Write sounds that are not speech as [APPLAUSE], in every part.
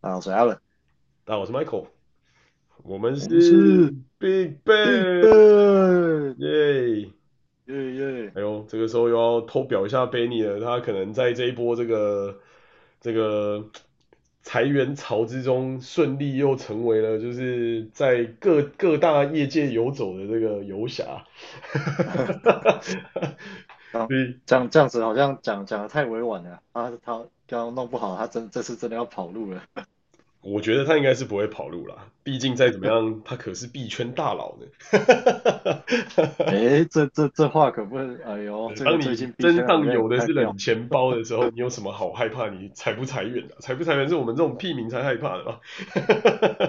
啊，我是 Alan，大家好，我是 Michael，我们是 Big Ben，耶。耶耶！哎呦，这个时候又要偷表一下 Benny 了，他可能在这一波这个这个裁员潮之中，顺利又成为了就是在各各大业界游走的这个游侠。[LAUGHS] 这样这样子好像讲讲的太委婉了，他他刚刚弄不好，他真这次真的要跑路了。我觉得他应该是不会跑路啦，毕竟再怎么样，他可是币圈大佬呢。[LAUGHS] 哎，这这这话可不能，哎呦，当你身上有的是冷钱包的时候，你有什么好害怕？你裁不裁员的？裁不裁员是我们这种屁民才害怕的嘛。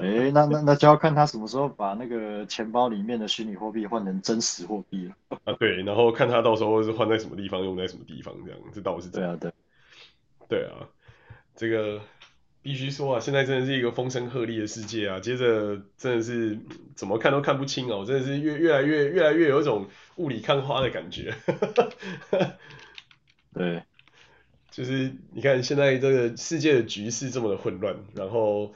哎，[LAUGHS] 那那那就要看他什么时候把那个钱包里面的虚拟货币换成真实货币了。啊，对，然后看他到时候是换在什么地方，用在什么地方，这样这倒是这样。对啊，对，对啊，这个。必须说啊，现在真的是一个风声鹤唳的世界啊！接着真的是 [CLEARS THROAT] 怎么看都看不清哦，真的是越越来越越来越有一种雾里看花的感觉。[LAUGHS] 对，就是你看现在这个世界的局势这么的混乱，然后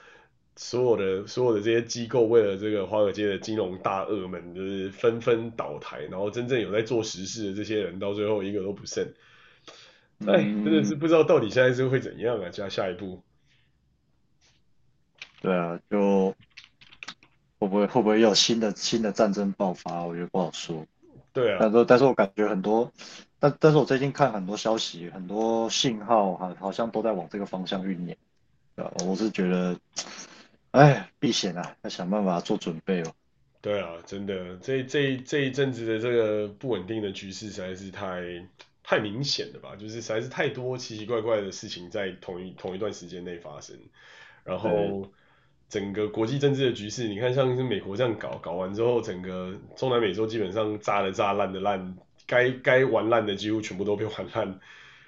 所有的所有的这些机构为了这个华尔街的金融大鳄们，就是纷纷倒台，然后真正有在做实事的这些人，到最后一个都不剩。哎，真的是不知道到底现在是会怎样啊？加下一步。对啊，就会不会会不会有新的新的战争爆发？我觉得不好说。对啊，但是但是我感觉很多，但但是我最近看很多消息，很多信号好好像都在往这个方向酝酿。啊，我是觉得，哎，避险啊，要想办法做准备哦。对啊，真的，这这这一阵子的这个不稳定的局势实在是太太明显了吧？就是实在是太多奇奇怪怪的事情在同一同一段时间内发生，然后。整个国际政治的局势，你看像是美国这样搞，搞完之后，整个中南美洲基本上炸的炸，烂的烂，该该玩烂的几乎全部都被玩烂，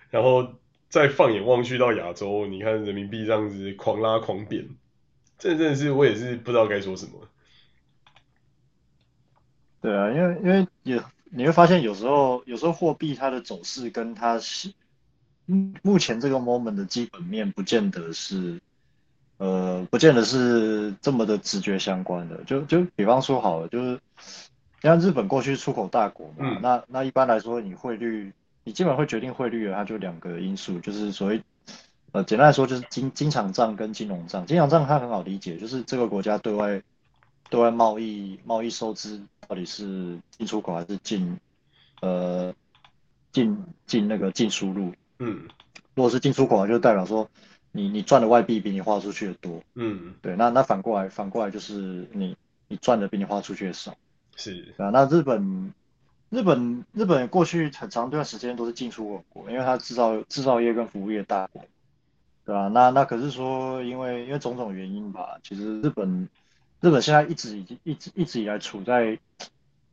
然后再放眼望去到亚洲，你看人民币这样子狂拉狂贬，这真的是我也是不知道该说什么。对啊，因为因为也你会发现有时候有时候货币它的走势跟它是目前这个 moment 的基本面不见得是。呃，不见得是这么的直觉相关的，就就比方说好了，就是像日本过去出口大国嘛，嗯、那那一般来说，你汇率，你基本会决定汇率的，它就两个因素，就是所谓，呃，简单来说就是经经常账跟金融账。经常账它很好理解，就是这个国家对外对外贸易贸易收支到底是进出口还是进呃进进那个进输入，嗯，如果是进出口，就代表说。你你赚的外币比你花出去的多，嗯，对，那那反过来反过来就是你你赚的比你花出去的少，是，啊，那日本日本日本过去很长一段时间都是进出口国，因为它制造制造业跟服务业大国，对吧？那那可是说因为因为种种原因吧，其实日本日本现在一直已经一直一直以来处在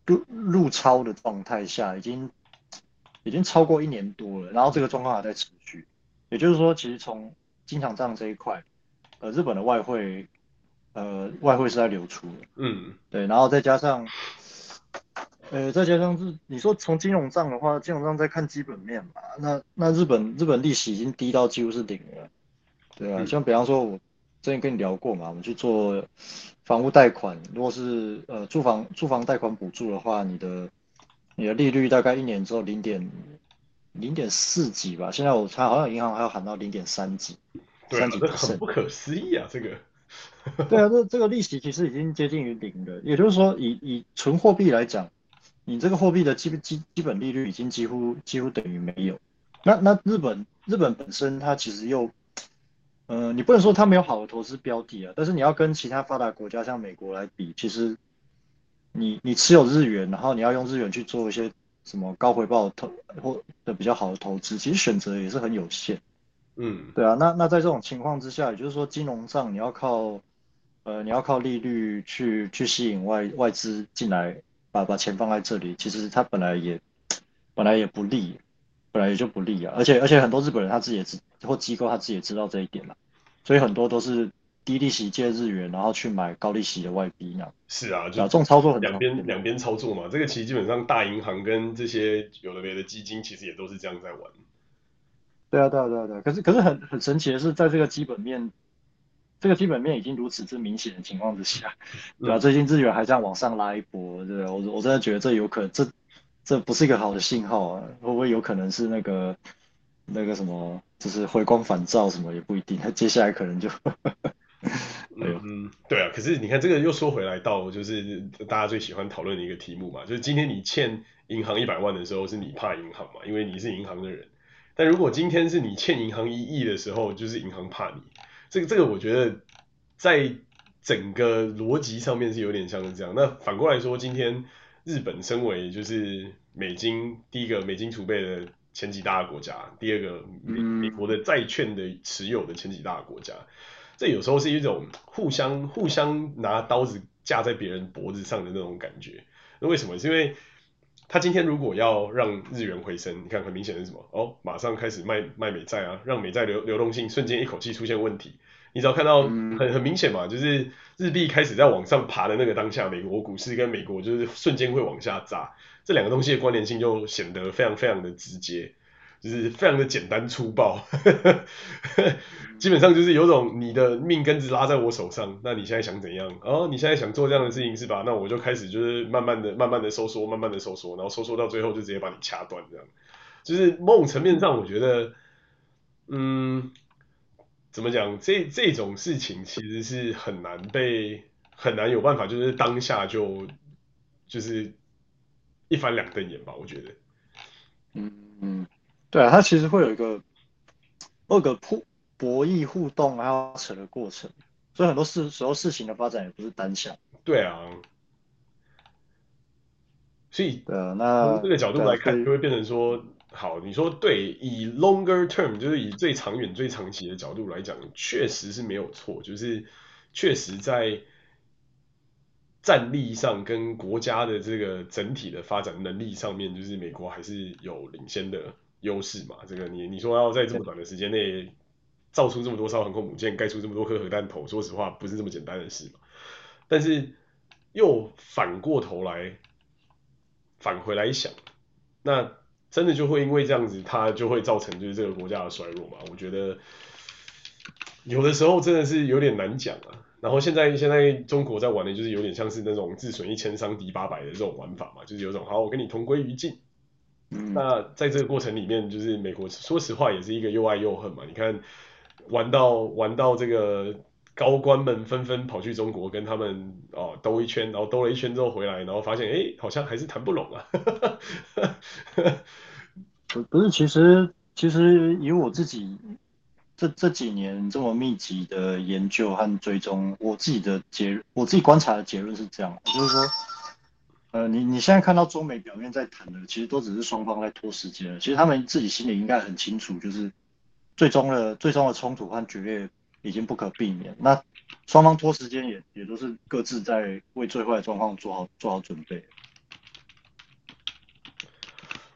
入入超的状态下，已经已经超过一年多了，然后这个状况还在持续，也就是说，其实从经常账这一块，呃，日本的外汇，呃，外汇是在流出的，嗯，对，然后再加上，呃，再加上是你说从金融账的话，金融账在看基本面嘛，那那日本日本利息已经低到几乎是零了，对啊，嗯、像比方说我之前跟你聊过嘛，我们去做房屋贷款，如果是呃住房住房贷款补助的话，你的你的利率大概一年之后零点。零点四几吧，现在我猜好像银行还要喊到零点三几，三几，这很不可思议啊！这个，对啊，这这个利息其实已经接近于零了。也就是说以，以以纯货币来讲，你这个货币的基基基本利率已经几乎几乎等于没有。那那日本日本本身它其实又，呃，你不能说它没有好的投资标的啊，但是你要跟其他发达国家像美国来比，其实你你持有日元，然后你要用日元去做一些。什么高回报投或的比较好的投资，其实选择也是很有限。嗯，对啊，那那在这种情况之下，也就是说金融上你要靠，呃，你要靠利率去去吸引外外资进来，把把钱放在这里，其实它本来也本来也不利，本来也就不利啊。而且而且很多日本人他自己也知或机构他自己也知道这一点了，所以很多都是。低利息借日元，然后去买高利息的外币，那是啊，就这种操作很两边两边操作嘛。这个其实基本上大银行跟这些有的没的基金，其实也都是这样在玩。对啊，对啊，对啊，对啊。可是可是很很神奇的是，在这个基本面这个基本面已经如此之明显的情况之下，[LAUGHS] 对吧、啊？最近日元还这样往上拉一波，对吧？我我真的觉得这有可能，这这不是一个好的信号啊！会不会有可能是那个那个什么，就是回光返照什么也不一定，他接下来可能就。[LAUGHS] 嗯，对啊，可是你看这个又说回来到就是大家最喜欢讨论的一个题目嘛，就是今天你欠银行一百万的时候，是你怕银行嘛？因为你是银行的人。但如果今天是你欠银行一亿的时候，就是银行怕你。这个这个我觉得在整个逻辑上面是有点像是这样。那反过来说，今天日本身为就是美金第一个美金储备的前几大国家，第二个美美国的债券的持有的前几大国家。这有时候是一种互相互相拿刀子架在别人脖子上的那种感觉。那为什么？是因为他今天如果要让日元回升，你看很明显是什么？哦，马上开始卖卖美债啊，让美债流流动性瞬间一口气出现问题。你只要看到很很明显嘛，就是日币开始在往上爬的那个当下，美国股市跟美国就是瞬间会往下砸。这两个东西的关联性就显得非常非常的直接。就是非常的简单粗暴，基本上就是有种你的命根子拉在我手上，那你现在想怎样？哦，你现在想做这样的事情是吧？那我就开始就是慢慢的、慢慢的收缩、慢慢的收缩，然后收缩到最后就直接把你掐断这样。就是某种层面上，我觉得，嗯，怎么讲？这这种事情其实是很难被很难有办法，就是当下就就是一翻两瞪眼吧？我觉得，嗯嗯。对啊，它其实会有一个二个互博弈互动还要扯的过程，所以很多事时候事情的发展也不是单向。对啊，所以对啊，那从这个角度来看，就会变成说，好，你说对，以 longer term 就是以最长远、最长期的角度来讲，确实是没有错，就是确实在战力上跟国家的这个整体的发展能力上面，就是美国还是有领先的。优势嘛，这个你你说要在这么短的时间内造出这么多艘航空母舰，盖出这么多颗核弹头，说实话不是这么简单的事嘛。但是又反过头来返回来想，那真的就会因为这样子，它就会造成就是这个国家的衰弱嘛？我觉得有的时候真的是有点难讲啊。然后现在现在中国在玩的就是有点像是那种自损一千伤敌八百的这种玩法嘛，就是有种好，我跟你同归于尽。那在这个过程里面，就是美国说实话也是一个又爱又恨嘛。你看，玩到玩到这个高官们纷纷跑去中国跟他们哦兜一圈，然后兜了一圈之后回来，然后发现哎好像还是谈不拢啊。不不是，其实其实以我自己这这几年这么密集的研究和追踪，我自己的结我自己观察的结论是这样，就是说。呃，你你现在看到中美表面在谈的，其实都只是双方在拖时间。其实他们自己心里应该很清楚，就是最终的最终的冲突和决裂已经不可避免。那双方拖时间也也都是各自在为最坏的状况做好做好准备。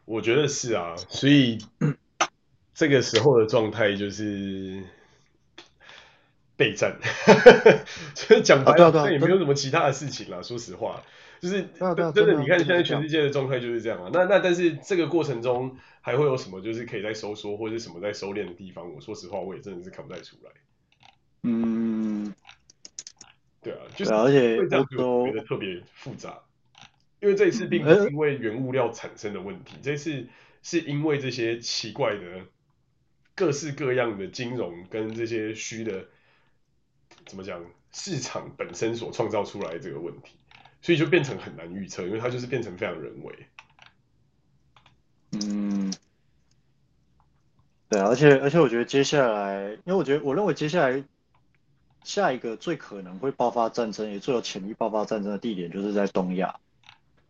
我觉得是啊，所以 [COUGHS] 这个时候的状态就是备战，所 [LAUGHS] 以讲白了，那也没有什么其他的事情了。说实话。就是真的，你看现在全世界的状态就是这样啊。那那但是这个过程中还会有什么就是可以在收缩或者什么在收敛的地方？我说实话，我也真的是看不太出来。嗯，对啊，就是而且会这样就觉得特别复杂，因为这一次并不是因为原物料产生的问题，这次是因为这些奇怪的各式各样的金融跟这些虚的怎么讲市场本身所创造出来的这个问题。所以就变成很难预测，因为它就是变成非常人为。嗯，对，而且而且我觉得接下来，因为我觉得我认为接下来下一个最可能会爆发战争，也最有潜力爆发战争的地点，就是在东亚。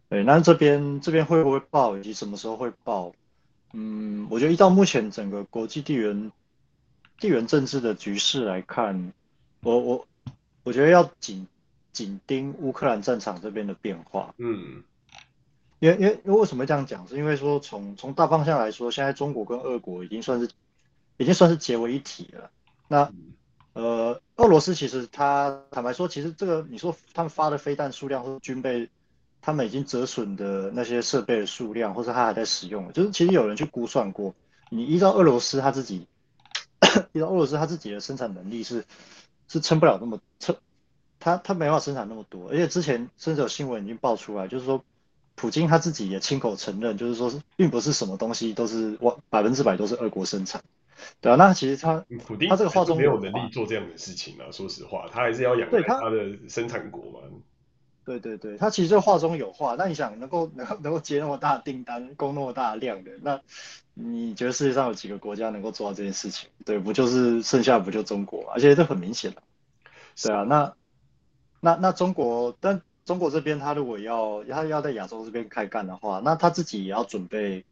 对，那这边这边会不会爆，以及什么时候会爆？嗯，我觉得依照目前整个国际地缘地缘政治的局势来看，我我我觉得要紧。紧盯乌克兰战场这边的变化，嗯，因为因为为什么这样讲？是因为说从从大方向来说，现在中国跟俄国已经算是已经算是结为一体了。那呃，俄罗斯其实他坦白说，其实这个你说他们发的飞弹数量或者军备，他们已经折损的那些设备的数量，或者他还在使用，就是其实有人去估算过，你依照俄罗斯他自己，[COUGHS] 依照俄罗斯他自己的生产能力是。是撑不了那么撑，他他没办法生产那么多，而且之前甚至有新闻已经爆出来，就是说普京他自己也亲口承认，就是说并不是什么东西都是我百分之百都是俄国生产，对啊，那其实他普丁他这个话中没有能力做这样的事情啊，说实话，他还是要仰赖他的生产国嘛。对对对，他其实这话中有话，那你想能够 [LAUGHS] 能够能够接那么大的订单，供那么大量的，那你觉得世界上有几个国家能够做到这件事情？对，不就是剩下不就中国？而且这很明显的，对啊，那那那中国，但中国这边他如果要他要在亚洲这边开干的话，那他自己也要准备，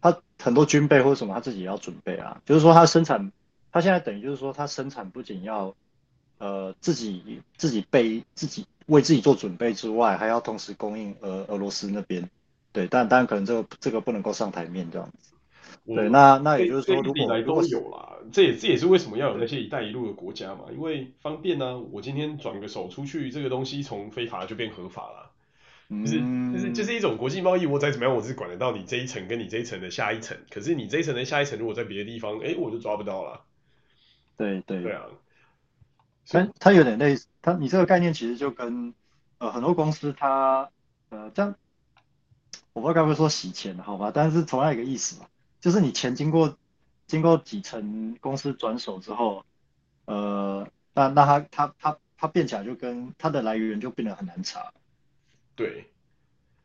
他很多军备或者什么他自己也要准备啊，就是说他生产，他现在等于就是说他生产不仅要呃自己自己备自己。为自己做准备之外，还要同时供应俄俄罗斯那边，对，但当然可能这个这个不能够上台面这样子。对，那那也就是说，如果来都有啦，这也这也是为什么要有那些一带一路的国家嘛，因为方便呢、啊。我今天转个手出去，这个东西从非法就变合法了，就是就是就是一种国际贸易。我再怎么样，我是管得到你这一层跟你这一层的下一层，可是你这一层的下一层如果在别的地方，哎，我就抓不到了。对对对啊。它它有点类似，它你这个概念其实就跟呃很多公司它呃这样，我不知道该不该说洗钱好吧，但是同样一个意思嘛，就是你钱经过经过几层公司转手之后，呃那那它它它它变起来就跟它的来源就变得很难查。对。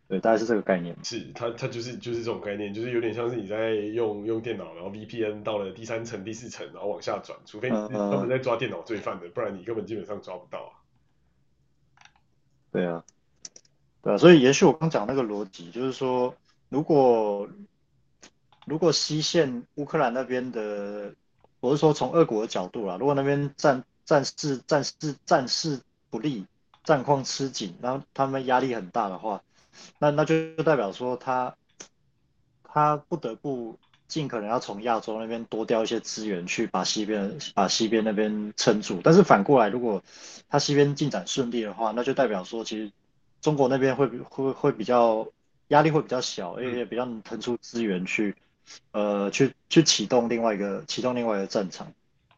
对，大概是这个概念。是，它它就是就是这种概念，就是有点像是你在用用电脑，然后 VPN 到了第三层、第四层，然后往下转，除非你是专门在抓电脑罪犯的，不然你根本基本上抓不到啊。对啊，对啊，所以也许我刚讲那个逻辑，就是说，如果如果西线乌克兰那边的，我是说从俄国的角度啦，如果那边战战事战事战事不利，战况吃紧，然后他们压力很大的话。那那就代表说他他不得不尽可能要从亚洲那边多调一些资源去把西边把西边那边撑住，但是反过来，如果他西边进展顺利的话，那就代表说其实中国那边会会会比较压力会比较小，而且比较能腾出资源去呃去去启动另外一个启动另外一个战场。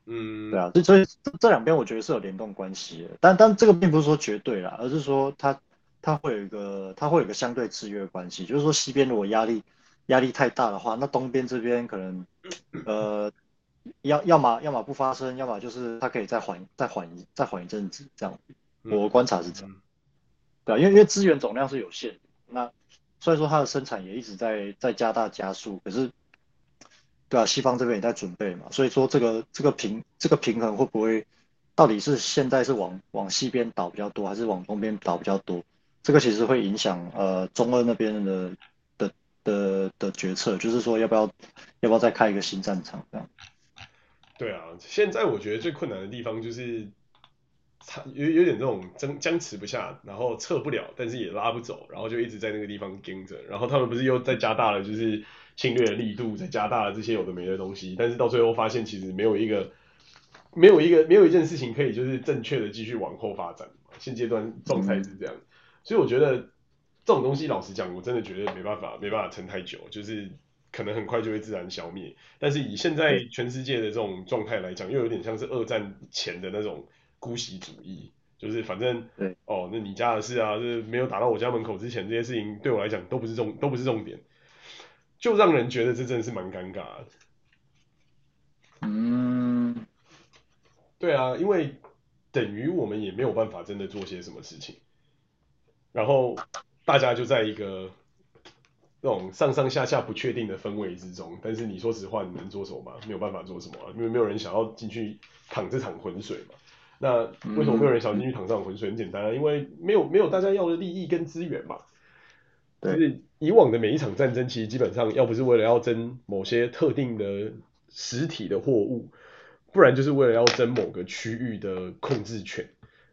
嗯，对啊，所以所以这两边我觉得是有联动关系的，但但这个并不是说绝对啦，而是说它。它会有一个，它会有一个相对制约关系，就是说西边如果压力压力太大的话，那东边这边可能呃要要么要么不发生，要么就是它可以再缓再缓一再缓一阵子这样。我观察是这样，对啊，因为因为资源总量是有限，那虽然说它的生产也一直在在加大加速，可是对啊，西方这边也在准备嘛，所以说这个这个平这个平衡会不会到底是现在是往往西边倒比较多，还是往东边倒比较多？这个其实会影响呃中俄那边的的的的决策，就是说要不要要不要再开一个新战场这样。对啊，现在我觉得最困难的地方就是，有有点这种僵僵持不下，然后撤不了，但是也拉不走，然后就一直在那个地方盯着，然后他们不是又在加大了就是侵略的力度，在加大了这些有的没的东西，但是到最后发现其实没有一个没有一个没有一件事情可以就是正确的继续往后发展，现阶段状态是这样。嗯所以我觉得这种东西，老实讲，我真的觉得没办法，没办法撑太久，就是可能很快就会自然消灭。但是以现在全世界的这种状态来讲，又有点像是二战前的那种姑息主义，就是反正哦，那你家的事啊，就是没有打到我家门口之前，这些事情对我来讲都不是重，都不是重点，就让人觉得这真的是蛮尴尬的。嗯，对啊，因为等于我们也没有办法真的做些什么事情。然后大家就在一个那种上上下下不确定的氛围之中，但是你说实话，你能做什么吗？没有办法做什么啊，因为没有人想要进去淌这场浑水嘛。那为什么没有人想要进去淌这场浑水？很简单啊，因为没有没有大家要的利益跟资源嘛。就是以往的每一场战争，其实基本上要不是为了要争某些特定的实体的货物，不然就是为了要争某个区域的控制权。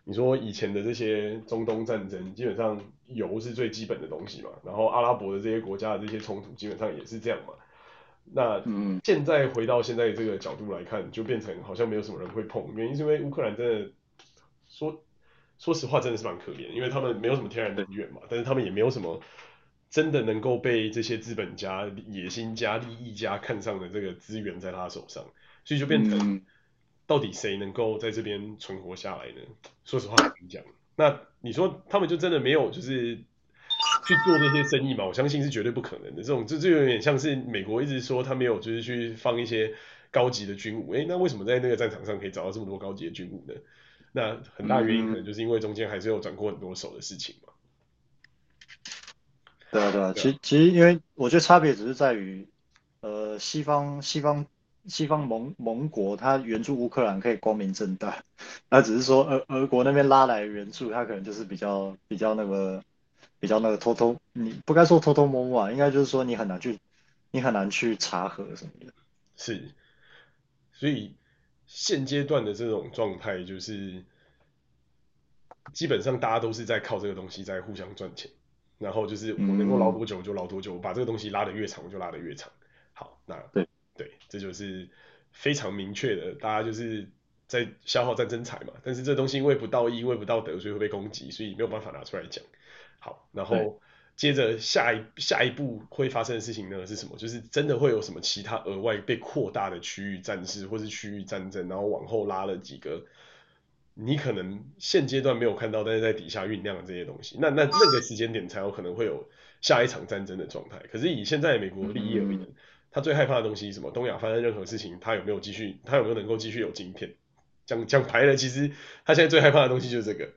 你说以前的这些中东战争，基本上油是最基本的东西嘛，然后阿拉伯的这些国家的这些冲突，基本上也是这样嘛。那现在回到现在这个角度来看，就变成好像没有什么人会碰，原因是因为乌克兰真的说说实话真的是蛮可怜，因为他们没有什么天然能源嘛，但是他们也没有什么真的能够被这些资本家、野心家、利益家看上的这个资源在他手上，所以就变成。到底谁能够在这边存活下来呢？说实话很难讲。那你说他们就真的没有就是去做那些生意嘛？我相信是绝对不可能的。这种这就有点像是美国一直说他没有就是去放一些高级的军武，诶，那为什么在那个战场上可以找到这么多高级的军武呢？那很大原因可能就是因为中间还是有转过很多手的事情嘛。对啊，对啊，其其实因为我觉得差别只是在于，呃，西方西方西方盟盟国他援助乌克兰可以光明正大，那只是说俄俄国那边拉来援助，他可能就是比较比较那个比较那个偷偷，你不该说偷偷摸摸啊，应该就是说你很难去你很难去查核什么的。是，所以现阶段的这种状态就是，基本上大家都是在靠这个东西在互相赚钱。然后就是我能够捞多久就捞多久，我把这个东西拉得越长我就拉得越长。好，那对对，这就是非常明确的，大家就是在消耗战争财嘛。但是这东西因为不道义，因为不道德，所以会被攻击，所以没有办法拿出来讲。好，然后接着下一下一步会发生的事情呢是什么？就是真的会有什么其他额外被扩大的区域战事或是区域战争，然后往后拉了几个。你可能现阶段没有看到，但是在底下酝酿的这些东西，那那那个时间点才有可能会有下一场战争的状态。可是以现在美国的利益而言，他最害怕的东西是什么？东亚发生任何事情，他有没有继续，他有没有能够继续有晶片？讲讲白了，其实他现在最害怕的东西就是这个，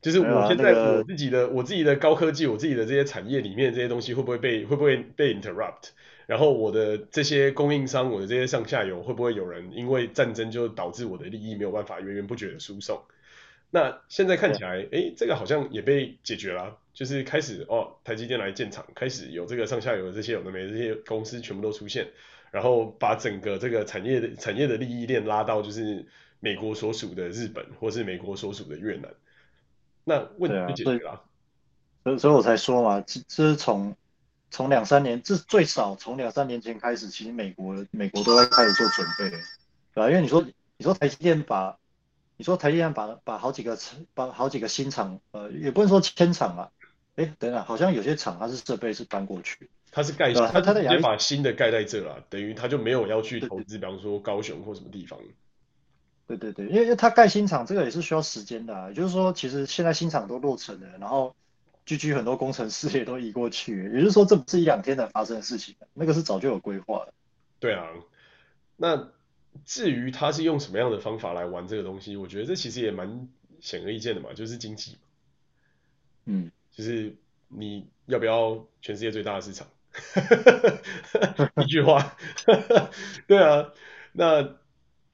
就是我现在我自己的我自己的高科技，我自己的这些产业里面这些东西会不会被会不会被 interrupt？然后我的这些供应商，我的这些上下游，会不会有人因为战争就导致我的利益没有办法源源不绝的输送？那现在看起来，哎，这个好像也被解决了，就是开始哦，台积电来建厂，开始有这个上下游的这些有的没的这些公司全部都出现，然后把整个这个产业的产业的利益链拉到就是美国所属的日本，或是美国所属的越南，那问题就解决了。所以，所以我才说嘛，这这是从。从两三年，这最少从两三年前开始，其实美国美国都在开始做准备，对吧？因为你说你说台积电把，你说台积电把把好几个把好几个新厂，呃，也不能说迁厂啊，哎，等等，好像有些厂它是设备是搬过去，它是盖，它它直接把新的盖在这了，等于它就没有要去投资，比方说高雄或什么地方。对对对，因为因为它盖新厂这个也是需要时间的啊，也就是说，其实现在新厂都落成了，然后。GG 很多工程师也都移过去，也就是说，这不是一两天才发生的事情，那个是早就有规划的。对啊，那至于他是用什么样的方法来玩这个东西，我觉得这其实也蛮显而易见的嘛，就是经济。嗯，就是你要不要全世界最大的市场？[LAUGHS] 一句话。[LAUGHS] 对啊，那。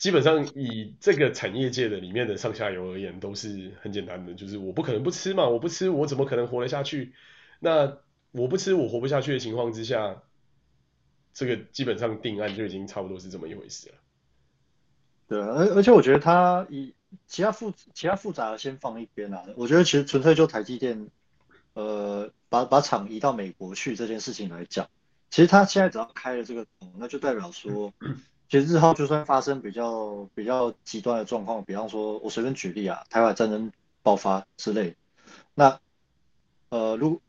基本上以这个产业界的里面的上下游而言，都是很简单的，就是我不可能不吃嘛，我不吃我怎么可能活得下去？那我不吃我活不下去的情况之下，这个基本上定案就已经差不多是这么一回事了。对，而而且我觉得他以其他复其他复杂的先放一边啊，我觉得其实纯粹就台积电，呃，把把厂移到美国去这件事情来讲，其实他现在只要开了这个，那就代表说。其实日后就算发生比较比较极端的状况，比方说我随便举例啊，台海战争爆发之类，那呃，如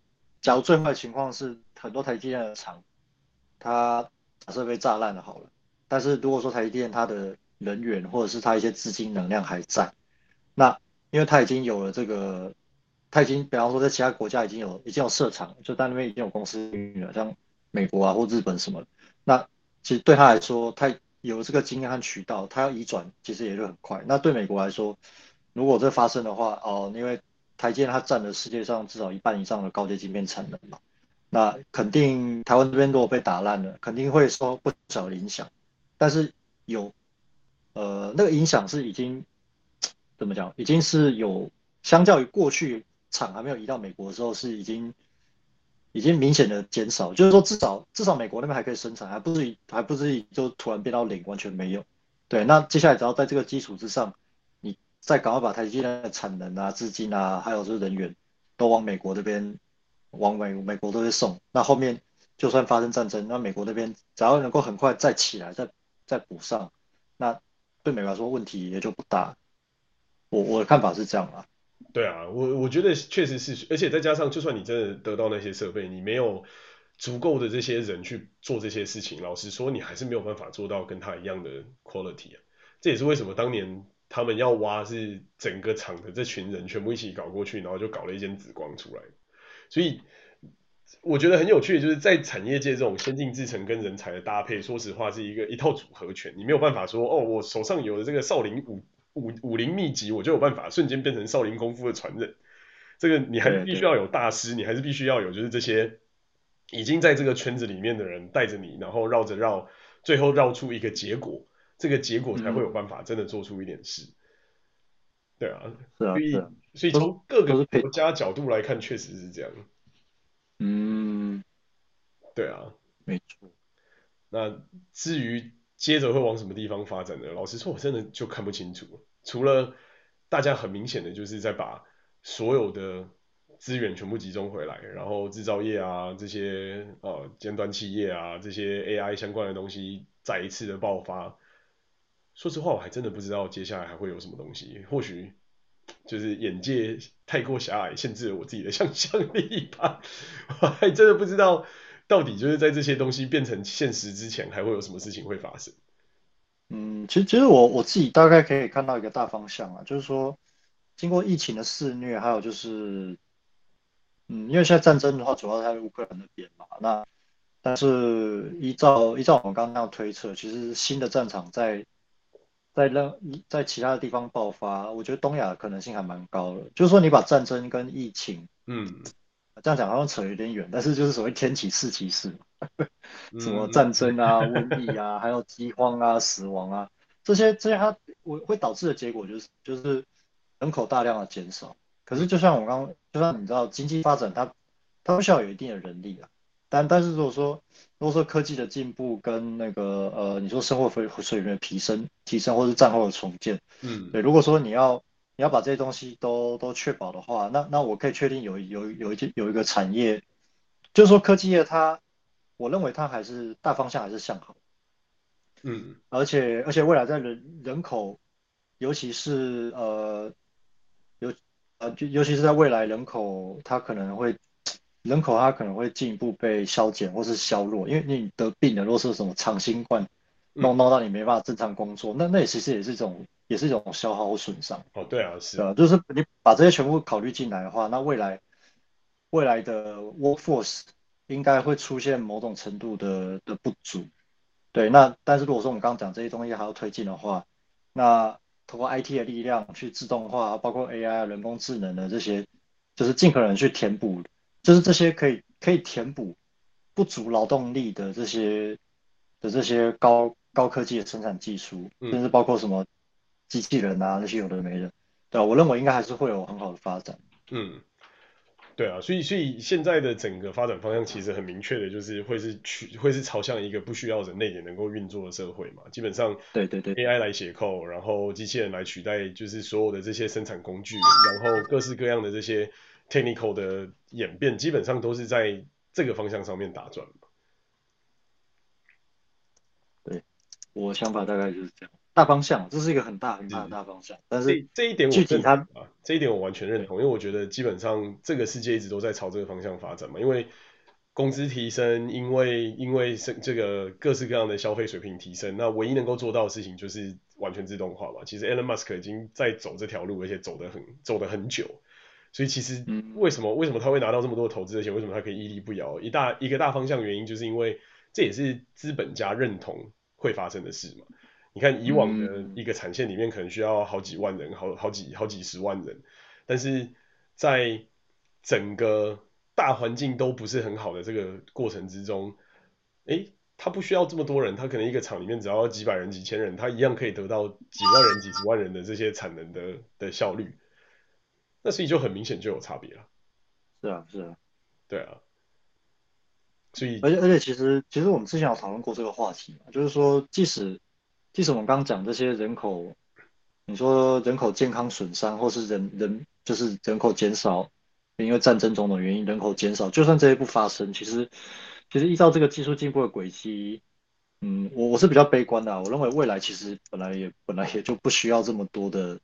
假如最坏情况是很多台积电的厂，它假设被炸烂了好了，但是如果说台积电它的人员或者是它一些资金能量还在，那因为它已经有了这个，它已经比方说在其他国家已经有已经有设厂，就在那边已经有公司了，像美国啊或日本什么，那其实对他来说，他有这个经验和渠道，他要移转其实也就很快。那对美国来说，如果这发生的话，哦，因为台积电它占了世界上至少一半以上的高阶晶片产能嘛，那肯定台湾这边如果被打烂了，肯定会受不小的影响。但是有，呃，那个影响是已经怎么讲？已经是有相较于过去厂还没有移到美国的时候，是已经。已经明显的减少，就是说至少至少美国那边还可以生产，还不至于还不至于就突然变到零，完全没有。对，那接下来只要在这个基础之上，你再赶快把台积电的产能啊、资金啊，还有就是人员都往美国这边往美美国这边送，那后面就算发生战争，那美国那边只要能够很快再起来，再再补上，那对美国来说问题也就不大。我我的看法是这样啊。对啊，我我觉得确实是，而且再加上，就算你真的得到那些设备，你没有足够的这些人去做这些事情，老实说，你还是没有办法做到跟他一样的 quality 啊。这也是为什么当年他们要挖是整个厂的这群人全部一起搞过去，然后就搞了一间紫光出来。所以我觉得很有趣的就是在产业界这种先进制程跟人才的搭配，说实话是一个一套组合拳，你没有办法说哦，我手上有的这个少林武武武林秘籍，我就有办法瞬间变成少林功夫的传人。这个你还是必须要有大师，你还是必须要有就是这些已经在这个圈子里面的人带着你，然后绕着绕，最后绕出一个结果，这个结果才会有办法真的做出一点事。嗯、对啊，是啊，所以所以从各个国家角度来看，确实是这样。嗯，对啊，没错。那至于接着会往什么地方发展呢？老实说，我真的就看不清楚。除了大家很明显的就是在把所有的资源全部集中回来，然后制造业啊，这些呃尖端企业啊，这些 AI 相关的东西再一次的爆发。说实话，我还真的不知道接下来还会有什么东西。或许就是眼界太过狭隘，限制了我自己的想象力吧。[LAUGHS] 我还真的不知道到底就是在这些东西变成现实之前，还会有什么事情会发生。嗯，其实其实我我自己大概可以看到一个大方向啊，就是说。经过疫情的肆虐，还有就是，嗯，因为现在战争的话，主要在乌克兰那边嘛。那但是依照依照我们刚刚那样推测，其实新的战场在在任在其他的地方爆发，我觉得东亚可能性还蛮高的。就是说，你把战争跟疫情，嗯，这样讲好像扯有点远，[LAUGHS] 但是就是所谓天启四骑士，什么战争啊、瘟疫啊，[LAUGHS] 还有饥荒啊、死亡啊，这些这些它我会导致的结果就是就是。人口大量的减少，可是就像我刚刚，就像你知道，经济发展它它需要有一定的人力啊。但但是如果说如果说科技的进步跟那个呃，你说生活水水平的提升提升，或是战后的重建，嗯，对，如果说你要你要把这些东西都都确保的话，那那我可以确定有有有一有一个产业，就是说科技业它，我认为它还是大方向还是向好，嗯，而且而且未来在人人口，尤其是呃。尤呃，就尤其是在未来，人口它可能会，人口它可能会进一步被削减或是削弱，因为你得病了，如果是什么长新冠，弄弄到你没办法正常工作，那那也其实也是一种，也是一种消耗和损伤。哦，对啊，是啊，就是你把这些全部考虑进来的话，那未来未来的 workforce 应该会出现某种程度的的不足。对，那但是如果说我们刚刚讲这些东西还要推进的话，那通过 IT 的力量去自动化，包括 AI 人工智能的这些，就是尽可能去填补，就是这些可以可以填补不足劳动力的这些的这些高高科技的生产技术，甚至包括什么机器人啊那些有的没的，对，啊我认为应该还是会有很好的发展。嗯。对啊，所以所以现在的整个发展方向其实很明确的，就是会是去会是朝向一个不需要人类也能够运作的社会嘛。基本上，对对对，AI 来写 code，然后机器人来取代，就是所有的这些生产工具，然后各式各样的这些 technical 的演变，基本上都是在这个方向上面打转。对，我想法大概就是这样。大方向，这是一个很大很大的大方向，但是这一点我具体他啊，这一点我完全认同，因为我觉得基本上这个世界一直都在朝这个方向发展嘛，因为工资提升，因为因为是这个各式各样的消费水平提升，那唯一能够做到的事情就是完全自动化嘛。其实 Elon Musk 已经在走这条路，而且走得很走得很久，所以其实为什么为什么他会拿到这么多投资，而且为什么他可以屹立不摇？一大一个大方向原因就是因为这也是资本家认同会发生的事嘛。你看以往的一个产线里面可能需要好几万人，好好几好几十万人，但是在整个大环境都不是很好的这个过程之中，诶，他不需要这么多人，他可能一个厂里面只要几百人、几千人，他一样可以得到几万人、几十万人的这些产能的的效率，那所以就很明显就有差别了。是啊，是啊，对啊，所以而且而且其实其实我们之前有讨论过这个话题嘛，就是说即使即使我们刚讲这些人口，你说人口健康损伤，或是人人就是人口减少，因为战争种种原因人口减少，就算这些不发生，其实其实依照这个技术进步的轨迹，嗯，我我是比较悲观的啊，我认为未来其实本来也本来也就不需要这么多的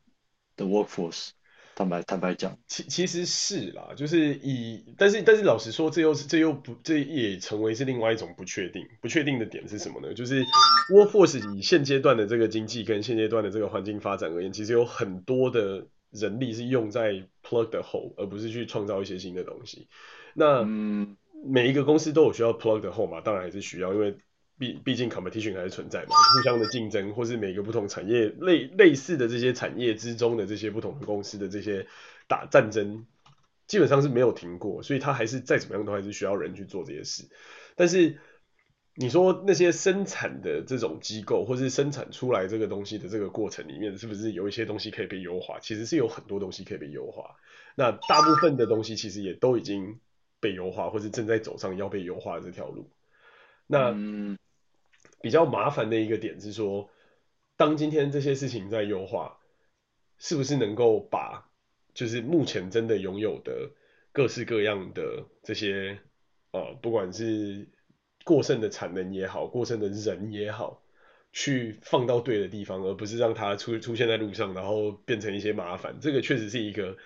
的 workforce。坦白坦白讲，其其实是啦，就是以，但是但是老实说，这又是这又不，这也成为是另外一种不确定。不确定的点是什么呢？就是 Workforce 以现阶段的这个经济跟现阶段的这个环境发展而言，其实有很多的人力是用在 plug the hole，而不是去创造一些新的东西。那每一个公司都有需要 plug the hole 嘛？当然还是需要，因为。毕毕竟 competition 还是存在嘛，互相的竞争，或是每个不同产业类类似的这些产业之中的这些不同的公司的这些打战争，基本上是没有停过，所以它还是再怎么样都还是需要人去做这些事。但是你说那些生产的这种机构，或是生产出来这个东西的这个过程里面，是不是有一些东西可以被优化？其实是有很多东西可以被优化。那大部分的东西其实也都已经被优化，或是正在走上要被优化的这条路。那。比较麻烦的一个点是说，当今天这些事情在优化，是不是能够把就是目前真的拥有的各式各样的这些呃，不管是过剩的产能也好，过剩的人也好，去放到对的地方，而不是让它出出现在路上，然后变成一些麻烦。这个确实是一个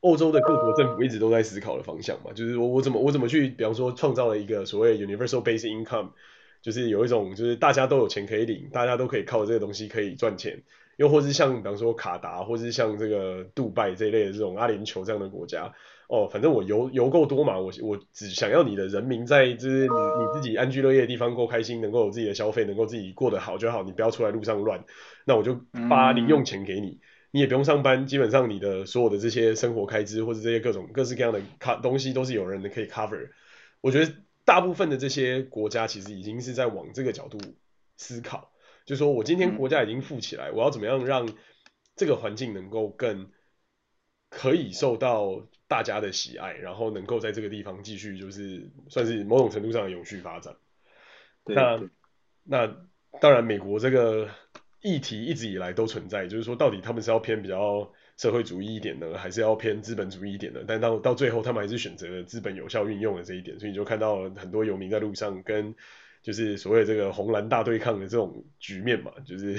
欧洲的各国政府一直都在思考的方向嘛，就是我我怎么我怎么去，比方说创造了一个所谓 universal basic income。就是有一种，就是大家都有钱可以领，大家都可以靠这个东西可以赚钱，又或是像比方说卡达，或是像这个杜拜这一类的这种阿联酋这样的国家，哦，反正我游游够多嘛，我我只想要你的人民在就是你你自己安居乐业的地方够开心，能够有自己的消费，能够自己过得好就好，你不要出来路上乱，那我就发零用钱给你，你也不用上班，基本上你的所有的这些生活开支或者这些各种各式各样的卡东西都是有人可以 cover，我觉得。大部分的这些国家其实已经是在往这个角度思考，就是说我今天国家已经富起来，我要怎么样让这个环境能够更可以受到大家的喜爱，然后能够在这个地方继续就是算是某种程度上的永续发展。那那当然，美国这个议题一直以来都存在，就是说到底他们是要偏比较。社会主义一点呢，还是要偏资本主义一点的，但到到最后，他们还是选择了资本有效运用的这一点，所以你就看到很多游民在路上跟就是所谓这个红蓝大对抗的这种局面嘛，就是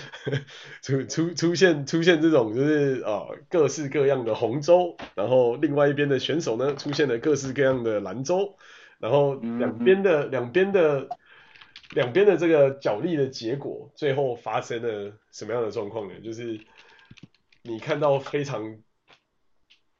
[LAUGHS] 出出出现出现这种就是啊各式各样的红州，然后另外一边的选手呢出现了各式各样的蓝州，然后两边的两边的两边的这个角力的结果，最后发生了什么样的状况呢？就是。你看到非常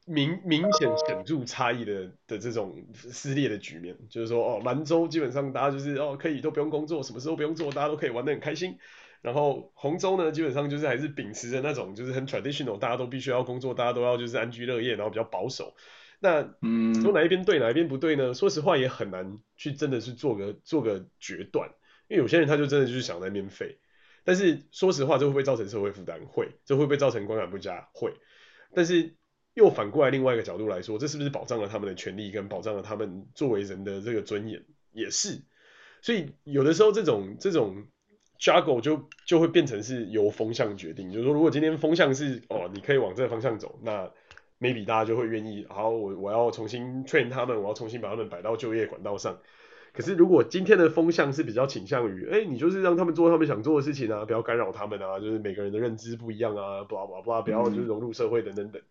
明明显显著差异的的这种撕裂的局面，就是说哦，兰州基本上大家就是哦可以都不用工作，什么时候不用做，大家都可以玩得很开心。然后红州呢，基本上就是还是秉持着那种就是很 traditional，大家都必须要工作，大家都要就是安居乐业，然后比较保守。那嗯，说哪一边对，哪一边不对呢？说实话也很难去真的是做个做个决断，因为有些人他就真的就是想在那边废。但是说实话，这会不会造成社会负担？会，这会不会造成观感不佳？会。但是又反过来另外一个角度来说，这是不是保障了他们的权利，跟保障了他们作为人的这个尊严？也是。所以有的时候这种这种 juggle 就就会变成是由风向决定。就是说，如果今天风向是哦，你可以往这个方向走，那 maybe 大家就会愿意。好，我我要重新 train 他们，我要重新把他们摆到就业管道上。可是，如果今天的风向是比较倾向于，哎，你就是让他们做他们想做的事情啊，不要干扰他们啊，就是每个人的认知不一样啊，blah blah blah，不要就是融入社会等等等。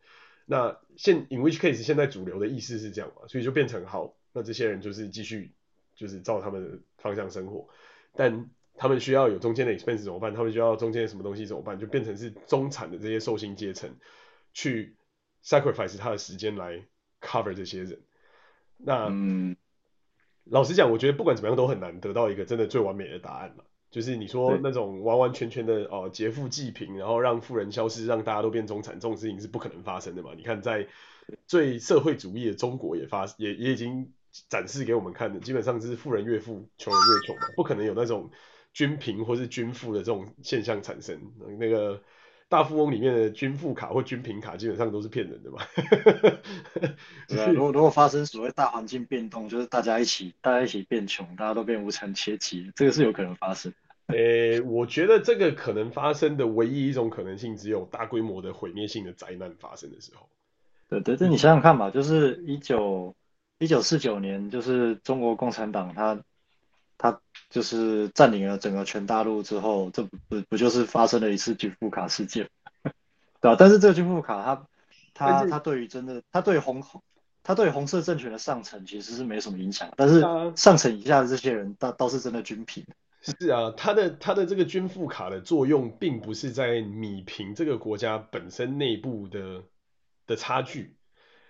那现 in which case 现在主流的意思是这样嘛，所以就变成好，那这些人就是继续就是照他们的方向生活，但他们需要有中间的 expense 怎么办？他们需要中间的什么东西怎么办？就变成是中产的这些受薪阶层去 sacrifice 他的时间来 cover 这些人。那嗯。老实讲，我觉得不管怎么样都很难得到一个真的最完美的答案嘛。就是你说那种完完全全的哦劫富济贫，然后让富人消失，让大家都变中产，这种事情是不可能发生的嘛。你看在最社会主义的中国也发也也已经展示给我们看的，基本上就是富人越富，穷人越穷嘛，不可能有那种均贫或是均富的这种现象产生。那个。大富翁里面的均富卡或均贫卡基本上都是骗人的嘛。[LAUGHS] 对啊，如果如果发生所谓大环境变动，就是大家一起大家一起变穷，大家都变无产阶级，这个是有可能发生。[LAUGHS] 诶、欸，我觉得这个可能发生的唯一一种可能性，只有大规模的毁灭性的灾难发生的时候。对对这，你想想看吧，就是一九一九四九年，就是中国共产党他。他就是占领了整个全大陆之后，这不不不就是发生了一次军富卡事件，[LAUGHS] 对吧？但是这个军富卡他他他对于真的，他对红他对红色政权的上层其实是没什么影响，但是上层以下的这些人倒倒是真的均贫。[LAUGHS] 是啊，他的他的这个军富卡的作用，并不是在米平这个国家本身内部的的差距。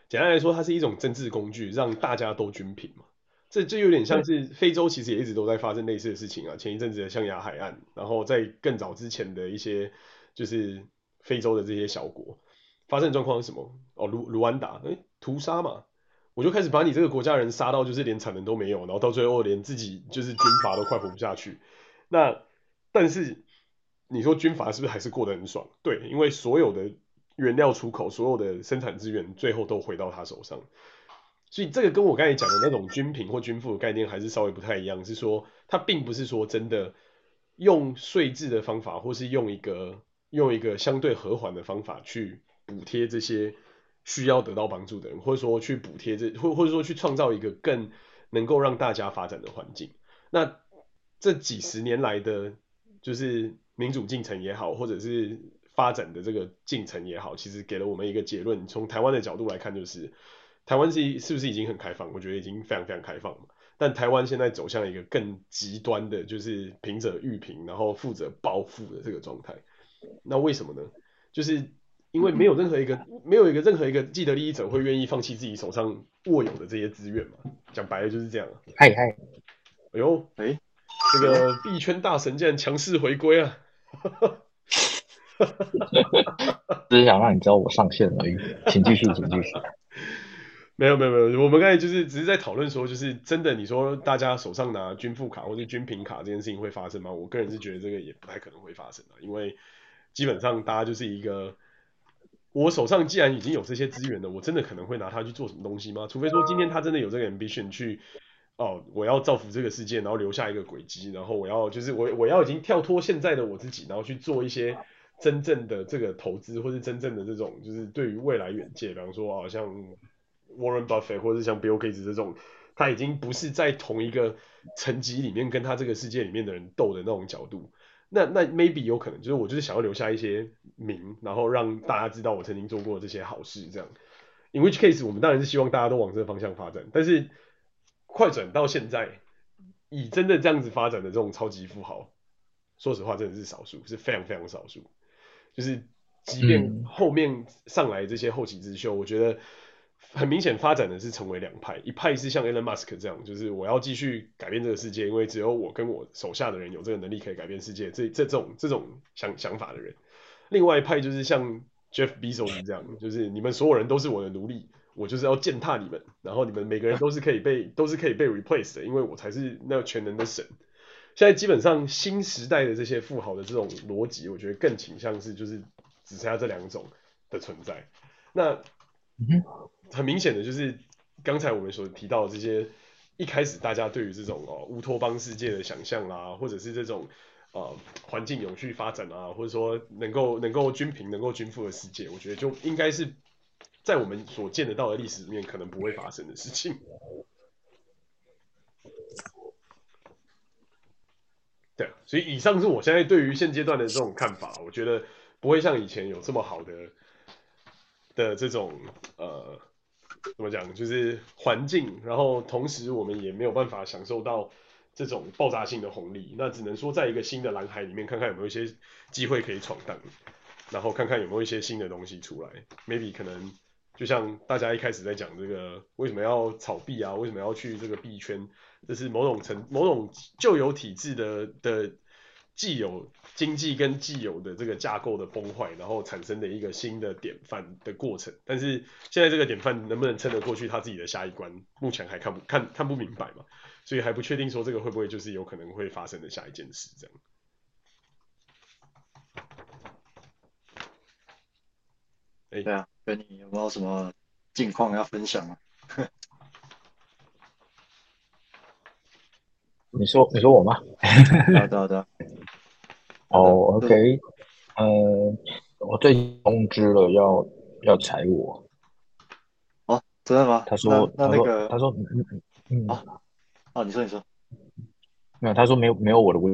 简单来说，它是一种政治工具，让大家都均贫嘛。这就有点像是非洲，其实也一直都在发生类似的事情啊。前一阵子的象牙海岸，然后在更早之前的一些就是非洲的这些小国，发生的状况是什么？哦，卢卢安达，哎，屠杀嘛，我就开始把你这个国家人杀到就是连产能都没有，然后到最后连自己就是军阀都快活不下去。那但是你说军阀是不是还是过得很爽？对，因为所有的原料出口，所有的生产资源最后都回到他手上。所以这个跟我刚才讲的那种均贫或均富的概念还是稍微不太一样，是说它并不是说真的用税制的方法，或是用一个用一个相对和缓的方法去补贴这些需要得到帮助的人，或者说去补贴这或或者说去创造一个更能够让大家发展的环境。那这几十年来的就是民主进程也好，或者是发展的这个进程也好，其实给了我们一个结论。从台湾的角度来看，就是。台湾是是不是已经很开放？我觉得已经非常非常开放了。但台湾现在走向一个更极端的，就是贫者愈贫，然后富者暴富的这个状态。那为什么呢？就是因为没有任何一个没有一个任何一个既得利益者会愿意放弃自己手上握有的这些资源嘛。讲白了就是这样。嗨嗨，哎呦，哎，这个币圈大神竟然强势回归啊！[LAUGHS] 只是想让你知道我上线而已，请继续，请继续。没有没有没有，我们刚才就是只是在讨论说，就是真的你说大家手上拿军富卡或者均贫卡这件事情会发生吗？我个人是觉得这个也不太可能会发生的，因为基本上大家就是一个，我手上既然已经有这些资源了，我真的可能会拿它去做什么东西吗？除非说今天他真的有这个 ambition 去，哦，我要造福这个世界，然后留下一个轨迹，然后我要就是我我要已经跳脱现在的我自己，然后去做一些真正的这个投资，或是真正的这种就是对于未来远见，比方说好像。Warren Buffett 或者是像 Bill Gates 这种，他已经不是在同一个层级里面跟他这个世界里面的人斗的那种角度。那那 maybe 有可能就是我就是想要留下一些名，然后让大家知道我曾经做过这些好事这样。In which case 我们当然是希望大家都往这个方向发展。但是快转到现在，以真的这样子发展的这种超级富豪，说实话真的是少数，是非常非常少数。就是即便后面上来这些后起之秀，我觉得。很明显发展的是成为两派，一派是像 Elon Musk 这样，就是我要继续改变这个世界，因为只有我跟我手下的人有这个能力可以改变世界，这这种这种想想法的人。另外一派就是像 Jeff Bezos 这样，就是你们所有人都是我的奴隶，我就是要践踏你们，然后你们每个人都是可以被都是可以被 replace 的，因为我才是那个全能的神。现在基本上新时代的这些富豪的这种逻辑，我觉得更倾向是就是只剩下这两种的存在。那嗯。很明显的就是刚才我们所提到的这些，一开始大家对于这种哦乌托邦世界的想象啊，或者是这种呃环境永续发展啊，或者说能够能够均平、能够均富的世界，我觉得就应该是在我们所见得到的历史里面可能不会发生的事情。[LAUGHS] 对，所以以上是我现在对于现阶段的这种看法，我觉得不会像以前有这么好的的这种呃。怎么讲？就是环境，然后同时我们也没有办法享受到这种爆炸性的红利，那只能说在一个新的蓝海里面看看有没有一些机会可以闯荡，然后看看有没有一些新的东西出来。Maybe 可能就像大家一开始在讲这个，为什么要炒币啊？为什么要去这个币圈？这是某种程某种旧有体制的的。既有经济跟既有的这个架构的崩坏，然后产生的一个新的典范的过程。但是现在这个典范能不能撑得过去他自己的下一关，目前还看不看看不明白嘛，所以还不确定说这个会不会就是有可能会发生的下一件事这样。哎，对啊，跟你有没有什么近况要分享啊？[LAUGHS] 你说你说我吗？好的好的。哦、嗯、呃，我最近通知了要要裁我。哦，真的吗？他说那那个他说嗯嗯嗯啊啊，你说你说，没有，他说没有没有我的位。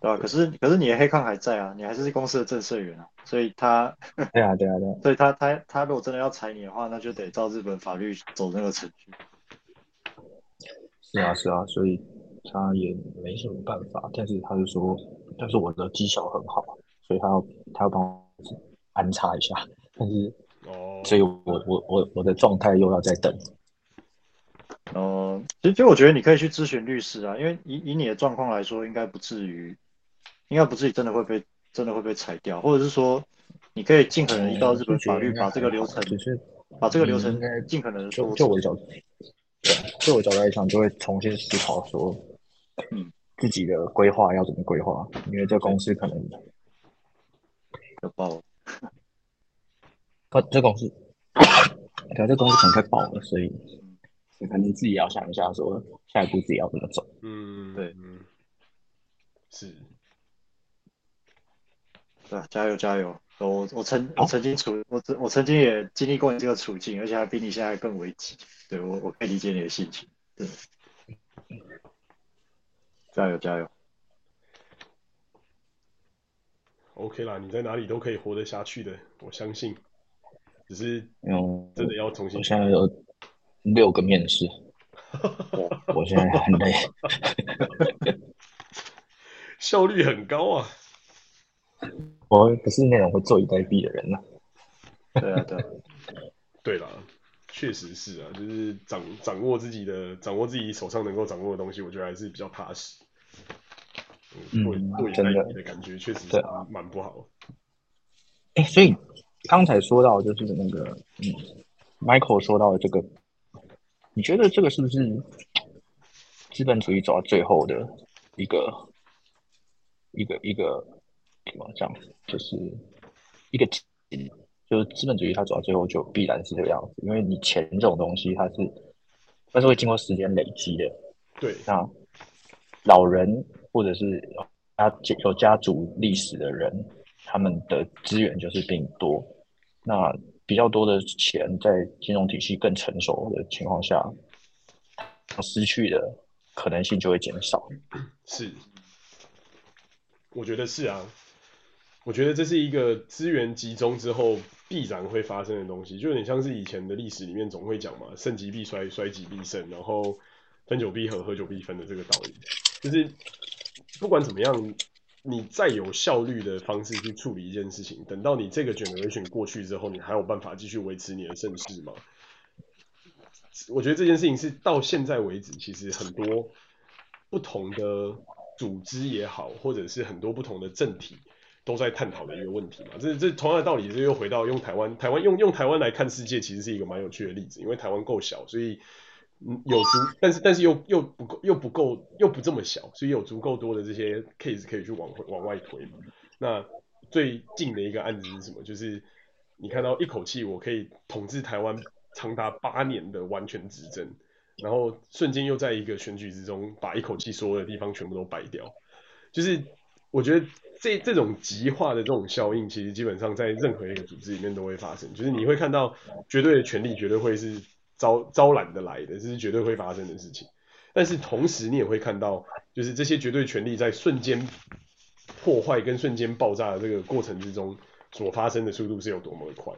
对吧？可是可是你的黑抗还在啊，你还是公司的正社员啊，所以他对啊对啊对啊，[LAUGHS] 所以他他他如果真的要裁你的话，那就得照日本法律走那个程序。是啊是啊，所以他也没什么办法，但是他就说，但是我的绩效很好，所以他要他要帮我安插一下，但是哦，所以我我我我的状态又要再等。哦、呃，其实其实我觉得你可以去咨询律师啊，因为以以你的状况来说，应该不至于。应该不至于真的会被真的会被裁掉，或者是说，你可以尽可能依照日本法律把这个流程，把这个流程尽可能就就我的角度，对，就我角度来讲，就会重新思考说，嗯，自己的规划要怎么规划，因为这公司可能要爆了，不，这公司，对，这公司可能快爆了，所以你，可能自己要想一下，说下一步自己要怎么走。嗯，对，嗯，是。对，加油加油！我我曾我曾经处我我曾经也经历过你这个处境，而且还比你现在更危急。对，我我可以理解你的心情。对，加油加油！OK 啦，你在哪里都可以活得下去的，我相信。只是真的要重新。我现在有六个面试，[LAUGHS] 我我现在很累，[LAUGHS] 效率很高啊。我不是那种会坐以待毙的人呐、啊。对啊，对，对啦，确实是啊，就是掌掌握自己的，掌握自己手上能够掌握的东西，我觉得还是比较踏实。嗯，坐坐以待毙的感觉确实是蛮不好。哎、欸，所以刚才说到就是那个，嗯，Michael 说到的这个，你觉得这个是不是资本主义走到最后的一个一个一个？一个怎么讲？就是一个，就是资本主义，它走到最后就必然是这个样子，因为你钱这种东西，它是它是会经过时间累积的。对，那老人或者是家有家族历史的人，他们的资源就是比你多。那比较多的钱在金融体系更成熟的情况下，失去的可能性就会减少。是，我觉得是啊。我觉得这是一个资源集中之后必然会发生的东西，就有点像是以前的历史里面总会讲嘛，盛极必衰，衰极必盛，然后分久必合，合久必分的这个道理。就是不管怎么样，你再有效率的方式去处理一件事情，等到你这个 generation 过去之后，你还有办法继续维持你的盛世吗？我觉得这件事情是到现在为止，其实很多不同的组织也好，或者是很多不同的政体。都在探讨的一个问题嘛，这这同样的道理，这又回到用台湾，台湾用用台湾来看世界，其实是一个蛮有趣的例子，因为台湾够小，所以嗯有足，但是但是又又不够又不够又不这么小，所以有足够多的这些 case 可以去往往外推嘛。那最近的一个案子是什么？就是你看到一口气我可以统治台湾长达八年的完全执政，然后瞬间又在一个选举之中把一口气所有的地方全部都败掉，就是我觉得。这这种极化的这种效应，其实基本上在任何一个组织里面都会发生。就是你会看到绝对的权力绝对会是招招揽的来的，这是绝对会发生的事情。但是同时你也会看到，就是这些绝对权力在瞬间破坏跟瞬间爆炸的这个过程之中所发生的速度是有多么的快。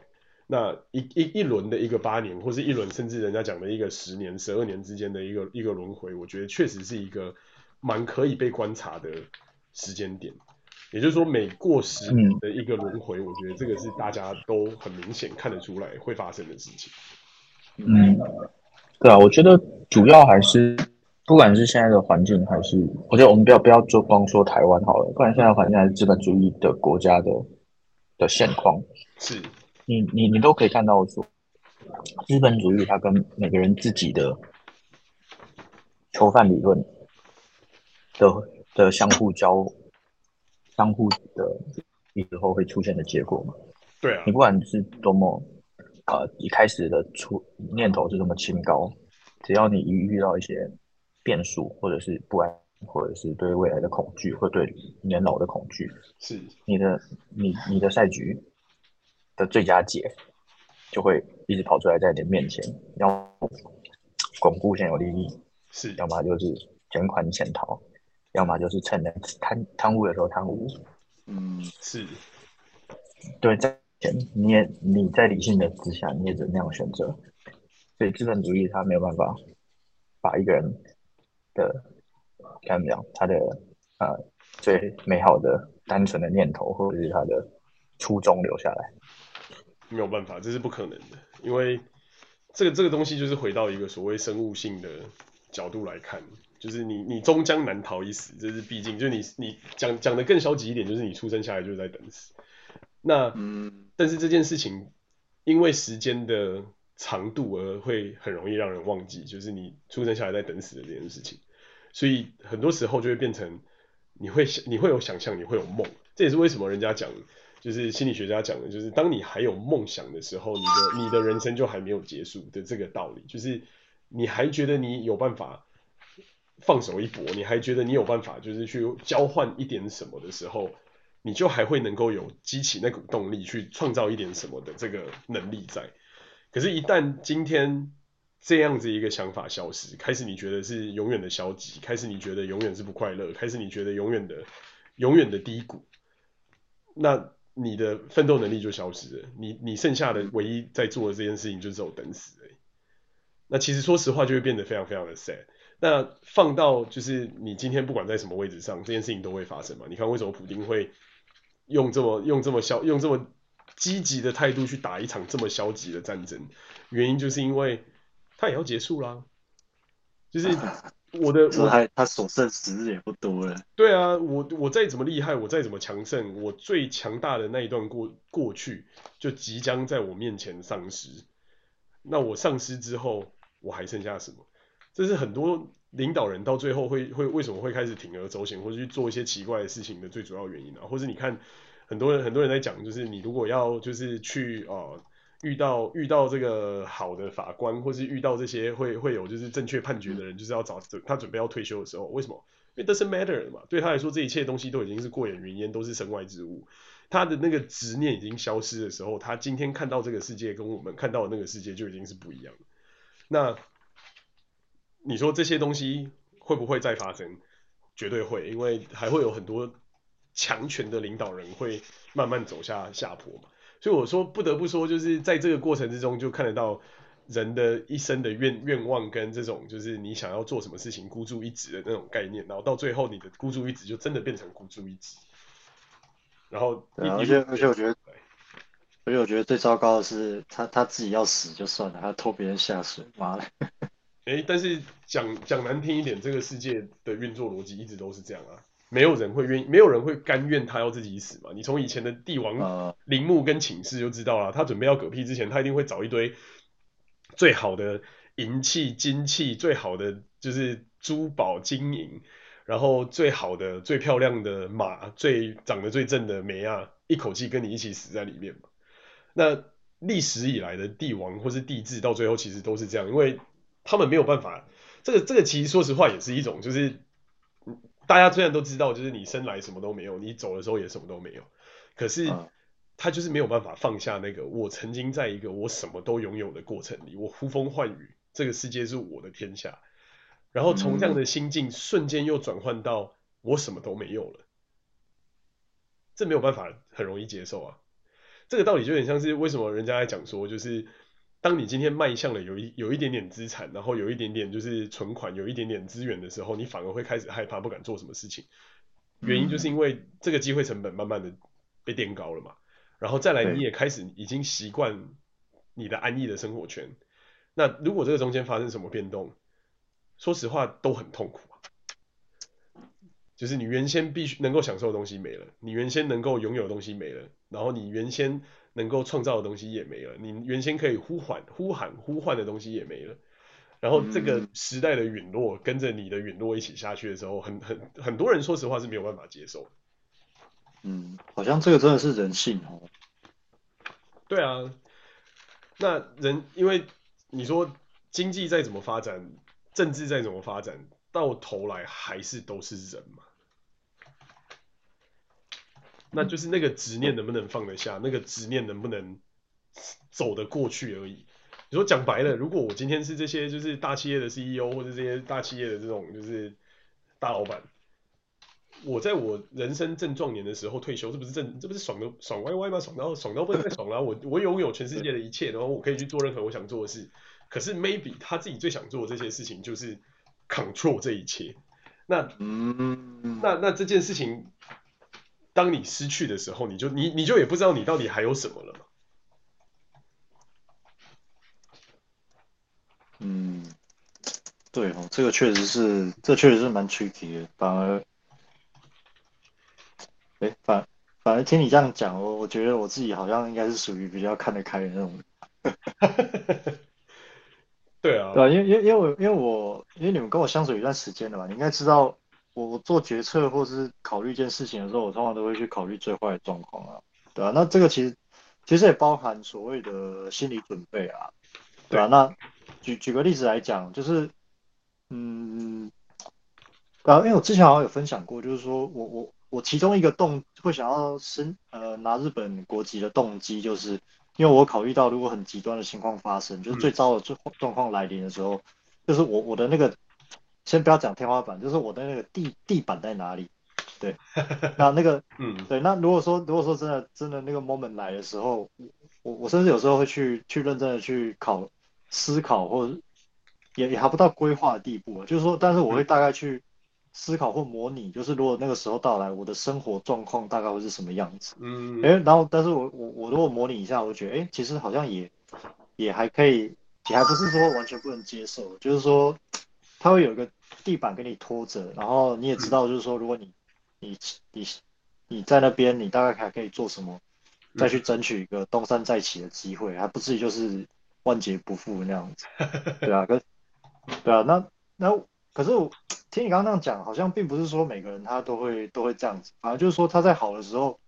那一一一轮的一个八年，或是一轮甚至人家讲的一个十年、十二年之间的一个一个轮回，我觉得确实是一个蛮可以被观察的时间点。也就是说，每过十年的一个轮回，嗯，我觉得这个是大家都很明显看得出来会发生的事情。嗯，对啊，我觉得主要还是，不管是现在的环境，还是我觉得我们不要不要就光说台湾好了，不然现在环境还是资本主义的国家的的现况，是你你你都可以看到说，资本主义它跟每个人自己的囚犯理论的的相互交。相互的以后会出现的结果嘛？对啊，你不管是多么呃一开始的出念头是多么清高，只要你一遇到一些变数，或者是不安，或者是对未来的恐惧，或对年老的恐惧，是你的你你的赛局的最佳解就会一直跑出来在你的面前，要巩固现有利益，是，要么就是卷款潜逃。要么就是趁人贪贪污的时候贪污。嗯，是。对，在前你也你在理性的之下，你也只能那样选择。所以资本主义它没有办法把一个人的怎么讲，他的呃最美好的单纯的念头或者是他的初衷留下来。没有办法，这是不可能的，因为这个这个东西就是回到一个所谓生物性的角度来看，就是你你终将难逃一死，这是毕竟，就是你你讲讲的更消极一点，就是你出生下来就是在等死。那嗯，但是这件事情因为时间的长度而会很容易让人忘记，就是你出生下来在等死的这件事情，所以很多时候就会变成你会想你会有想象，你会有梦，这也是为什么人家讲。就是心理学家讲的，就是当你还有梦想的时候，你的你的人生就还没有结束的这个道理。就是你还觉得你有办法放手一搏，你还觉得你有办法就是去交换一点什么的时候，你就还会能够有激起那股动力去创造一点什么的这个能力在。可是，一旦今天这样子一个想法消失，开始你觉得是永远的消极，开始你觉得永远是不快乐，开始你觉得永远的永远的低谷，那。你的奋斗能力就消失了，你你剩下的唯一在做的这件事情就只有等死而已。那其实说实话就会变得非常非常的 sad。那放到就是你今天不管在什么位置上，这件事情都会发生嘛？你看为什么普丁会用这么用这么消用这么积极的态度去打一场这么消极的战争？原因就是因为他也要结束啦，就是。我的 [LAUGHS] 我还他所剩时日也不多了。对啊，我我再怎么厉害，我再怎么强盛，我最强大的那一段过过去就即将在我面前丧失。那我丧失之后，我还剩下什么？这是很多领导人到最后会会为什么会开始铤而走险，或者去做一些奇怪的事情的最主要原因啊。或者你看，很多人很多人在讲，就是你如果要就是去啊。遇到遇到这个好的法官，或是遇到这些会会有就是正确判决的人，就是要找他准备要退休的时候，为什么？因为 doesn't matter 嘛，对他来说，这一切东西都已经是过眼云烟，都是身外之物。他的那个执念已经消失的时候，他今天看到这个世界跟我们看到的那个世界就已经是不一样。那你说这些东西会不会再发生？绝对会，因为还会有很多强权的领导人会慢慢走下下坡嘛。所以我说，不得不说，就是在这个过程之中，就看得到人的一生的愿愿望跟这种，就是你想要做什么事情孤注一掷的那种概念，然后到最后，你的孤注一掷就真的变成孤注一掷。然后，而且而且我觉得，而且我觉得最糟糕的是，他他自己要死就算了，还要拖别人下水，妈的！哎，但是讲讲难听一点，这个世界的运作逻辑一直都是这样啊。没有人会愿意，没有人会甘愿他要自己死嘛？你从以前的帝王陵墓跟寝室就知道了，他准备要嗝屁之前，他一定会找一堆最好的银器、金器，最好的就是珠宝金银，然后最好的、最漂亮的马，最长得最正的梅啊，一口气跟你一起死在里面嘛。那历史以来的帝王或是帝制，到最后其实都是这样，因为他们没有办法。这个这个其实说实话也是一种就是。大家虽然都知道，就是你生来什么都没有，你走的时候也什么都没有，可是他就是没有办法放下那个我曾经在一个我什么都拥有的过程里，我呼风唤雨，这个世界是我的天下，然后从这样的心境瞬间又转换到我什么都没有了，这没有办法很容易接受啊。这个道理就有点像是为什么人家在讲说就是。当你今天迈向了有一有一点点资产，然后有一点点就是存款，有一点点资源的时候，你反而会开始害怕，不敢做什么事情。原因就是因为这个机会成本慢慢的被垫高了嘛。然后再来，你也开始已经习惯你的安逸的生活圈。那如果这个中间发生什么变动，说实话都很痛苦啊。就是你原先必须能够享受的东西没了，你原先能够拥有的东西没了，然后你原先。能够创造的东西也没了，你原先可以呼唤、呼喊、呼唤的东西也没了，然后这个时代的陨落跟着你的陨落一起下去的时候，很很很多人说实话是没有办法接受。嗯，好像这个真的是人性哦。对啊，那人因为你说经济再怎么发展，政治再怎么发展，到头来还是都是人嘛。那就是那个执念能不能放得下，那个执念能不能走得过去而已。你说讲白了，如果我今天是这些就是大企业的 CEO 或者这些大企业的这种就是大老板，我在我人生正壮年的时候退休，这不是正这不是爽的爽歪歪吗？爽到爽到不能再爽了，我我拥有全世界的一切，然后我可以去做任何我想做的事。可是 maybe 他自己最想做的这些事情就是 control 这一切。那嗯，那那这件事情，当你失去的时候，你就你你就也不知道你到底还有什么了嘛。嗯，对哦，这个确实是，这确实是蛮 tricky 的。反而，哎，反反而听你这样讲，我我觉得我自己好像应该是属于比较看得开的那种。[LAUGHS] 对啊，对啊，因为因为因为我因为我因为你们跟我相处一段时间了嘛，你应该知道我做决策或是考虑一件事情的时候，我通常都会去考虑最坏的状况啊。对啊，那这个其实其实也包含所谓的心理准备啊。对啊，那。举举个例子来讲，就是，嗯，啊，因为我之前好像有分享过，就是说我我我其中一个动会想要申呃拿日本国籍的动机，就是因为我考虑到如果很极端的情况发生，就是最糟的状状况来临的时候，就是我我的那个先不要讲天花板，就是我的那个地地板在哪里？对，[LAUGHS] 那那个嗯，对，那如果说如果说真的真的那个 moment 来的时候，我我甚至有时候会去去认真的去考。思考或者也也还不到规划的地步啊，就是说，但是我会大概去思考或模拟，就是如果那个时候到来，我的生活状况大概会是什么样子。嗯，哎，然后，但是我我我如果模拟一下，我觉得，哎，其实好像也也还可以，也还不是说完全不能接受，就是说，它会有一个地板给你拖着，然后你也知道，就是说，如果你你你你在那边，你大概还可以做什么，再去争取一个东山再起的机会，还不至于就是。万劫不复那样子，对啊，可对啊，那那可是我听你刚刚那样讲，好像并不是说每个人他都会都会这样子，反而就是说他在好的时候，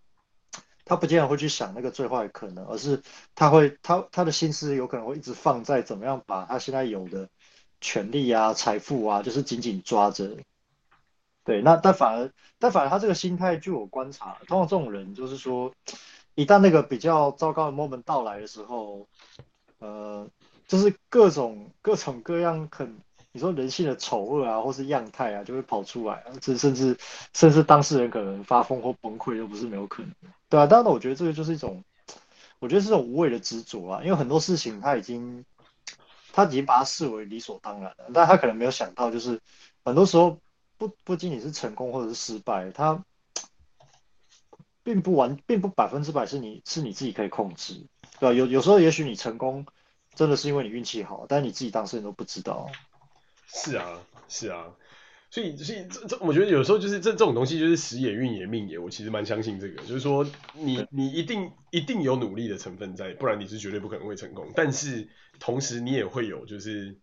他不见得会去想那个最坏的可能，而是他会他他的心思有可能会一直放在怎么样把他现在有的权利啊、财富啊，就是紧紧抓着。对，那但反而但反而他这个心态，据我观察，通常这种人就是说，一旦那个比较糟糕的 moment 到来的时候。呃，就是各种各种各样很，你说人性的丑恶啊，或是样态啊，就会跑出来啊，这甚至甚至当事人可能发疯或崩溃都不是没有可能，对啊，当然我觉得这个就是一种，我觉得是种无谓的执着啊，因为很多事情他已经他已经把它视为理所当然了，但他可能没有想到，就是很多时候不不仅仅是成功或者是失败，他并不完，并不百分之百是你是你自己可以控制。对啊，有有时候也许你成功，真的是因为你运气好，但是你自己当事人都不知道。是啊，是啊，所以所以这这，我觉得有时候就是这这种东西就是时也运也命也，我其实蛮相信这个，就是说你你一定一定有努力的成分在，不然你是绝对不可能会成功。但是同时你也会有就是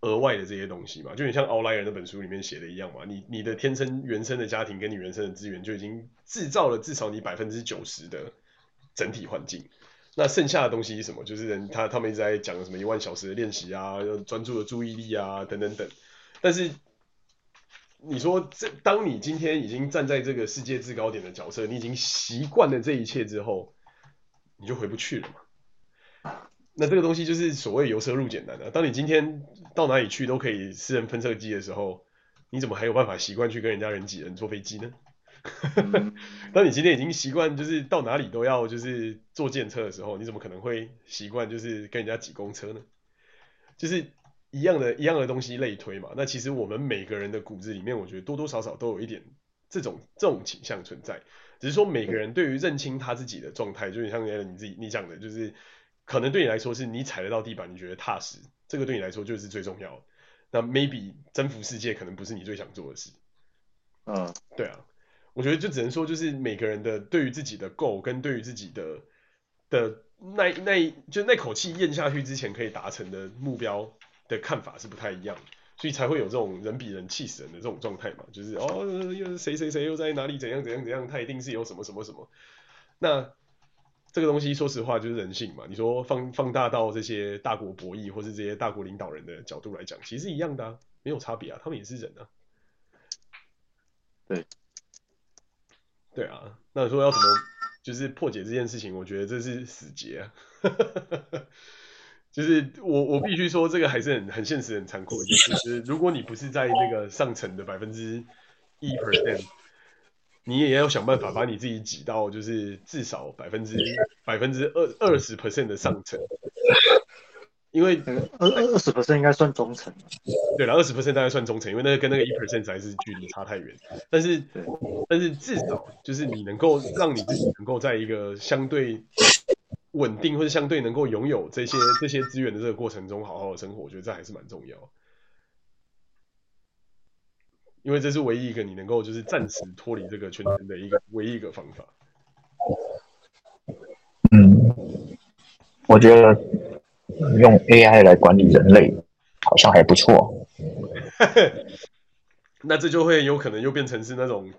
额外的这些东西嘛，就你像《奥莱尔》那本书里面写的一样嘛，你你的天生原生的家庭跟你原生的资源就已经制造了至少你百分之九十的整体环境。那剩下的东西是什么？就是人他他们一直在讲什么一万小时的练习啊，专注的注意力啊，等等等。但是你说这，当你今天已经站在这个世界制高点的角色，你已经习惯了这一切之后，你就回不去了嘛。那这个东西就是所谓由奢入俭难的。当你今天到哪里去都可以私人喷射机的时候，你怎么还有办法习惯去跟人家人挤人坐飞机呢？[LAUGHS] 当你今天已经习惯，就是到哪里都要就是坐电车的时候，你怎么可能会习惯就是跟人家挤公车呢？就是一样的一样的东西类推嘛。那其实我们每个人的骨子里面，我觉得多多少少都有一点这种这种倾向存在。只是说每个人对于认清他自己的状态，就你像你自己你讲的，就是可能对你来说是你踩得到地板，你觉得踏实，这个对你来说就是最重要的。那 maybe 征服世界可能不是你最想做的事。嗯，对啊。我觉得就只能说，就是每个人的对于自己的 goal 跟对于自己的的那那就那口气咽下去之前可以达成的目标的看法是不太一样，所以才会有这种人比人气死人的这种状态嘛。就是哦，又谁谁谁又在哪里怎样怎样怎样，他一定是有什么什么什么。那这个东西说实话就是人性嘛。你说放放大到这些大国博弈或是这些大国领导人的角度来讲，其实是一样的啊，没有差别啊，他们也是人啊。对。对啊，那说要怎么就是破解这件事情，我觉得这是死结啊。[LAUGHS] 就是我我必须说，这个还是很很现实、很残酷的一件事。就是如果你不是在那个上层的百分之一 percent，你也要想办法把你自己挤到就是至少百分之百分之二二十 percent 的上层。因为二二十 percent 应该算中层，对了，二十 percent 大概算中层，因为那个跟那个一 percent 还是距离差太远。但是，但是至少就是你能够让你自己能够在一个相对稳定或者相对能够拥有这些这些资源的这个过程中好好的生活，我觉得这还是蛮重要。因为这是唯一一个你能够就是暂时脱离这个圈层的一个唯一一个方法。嗯，我觉得。用 AI 来管理人类，好像还不错。[LAUGHS] 那这就会有可能又变成是那种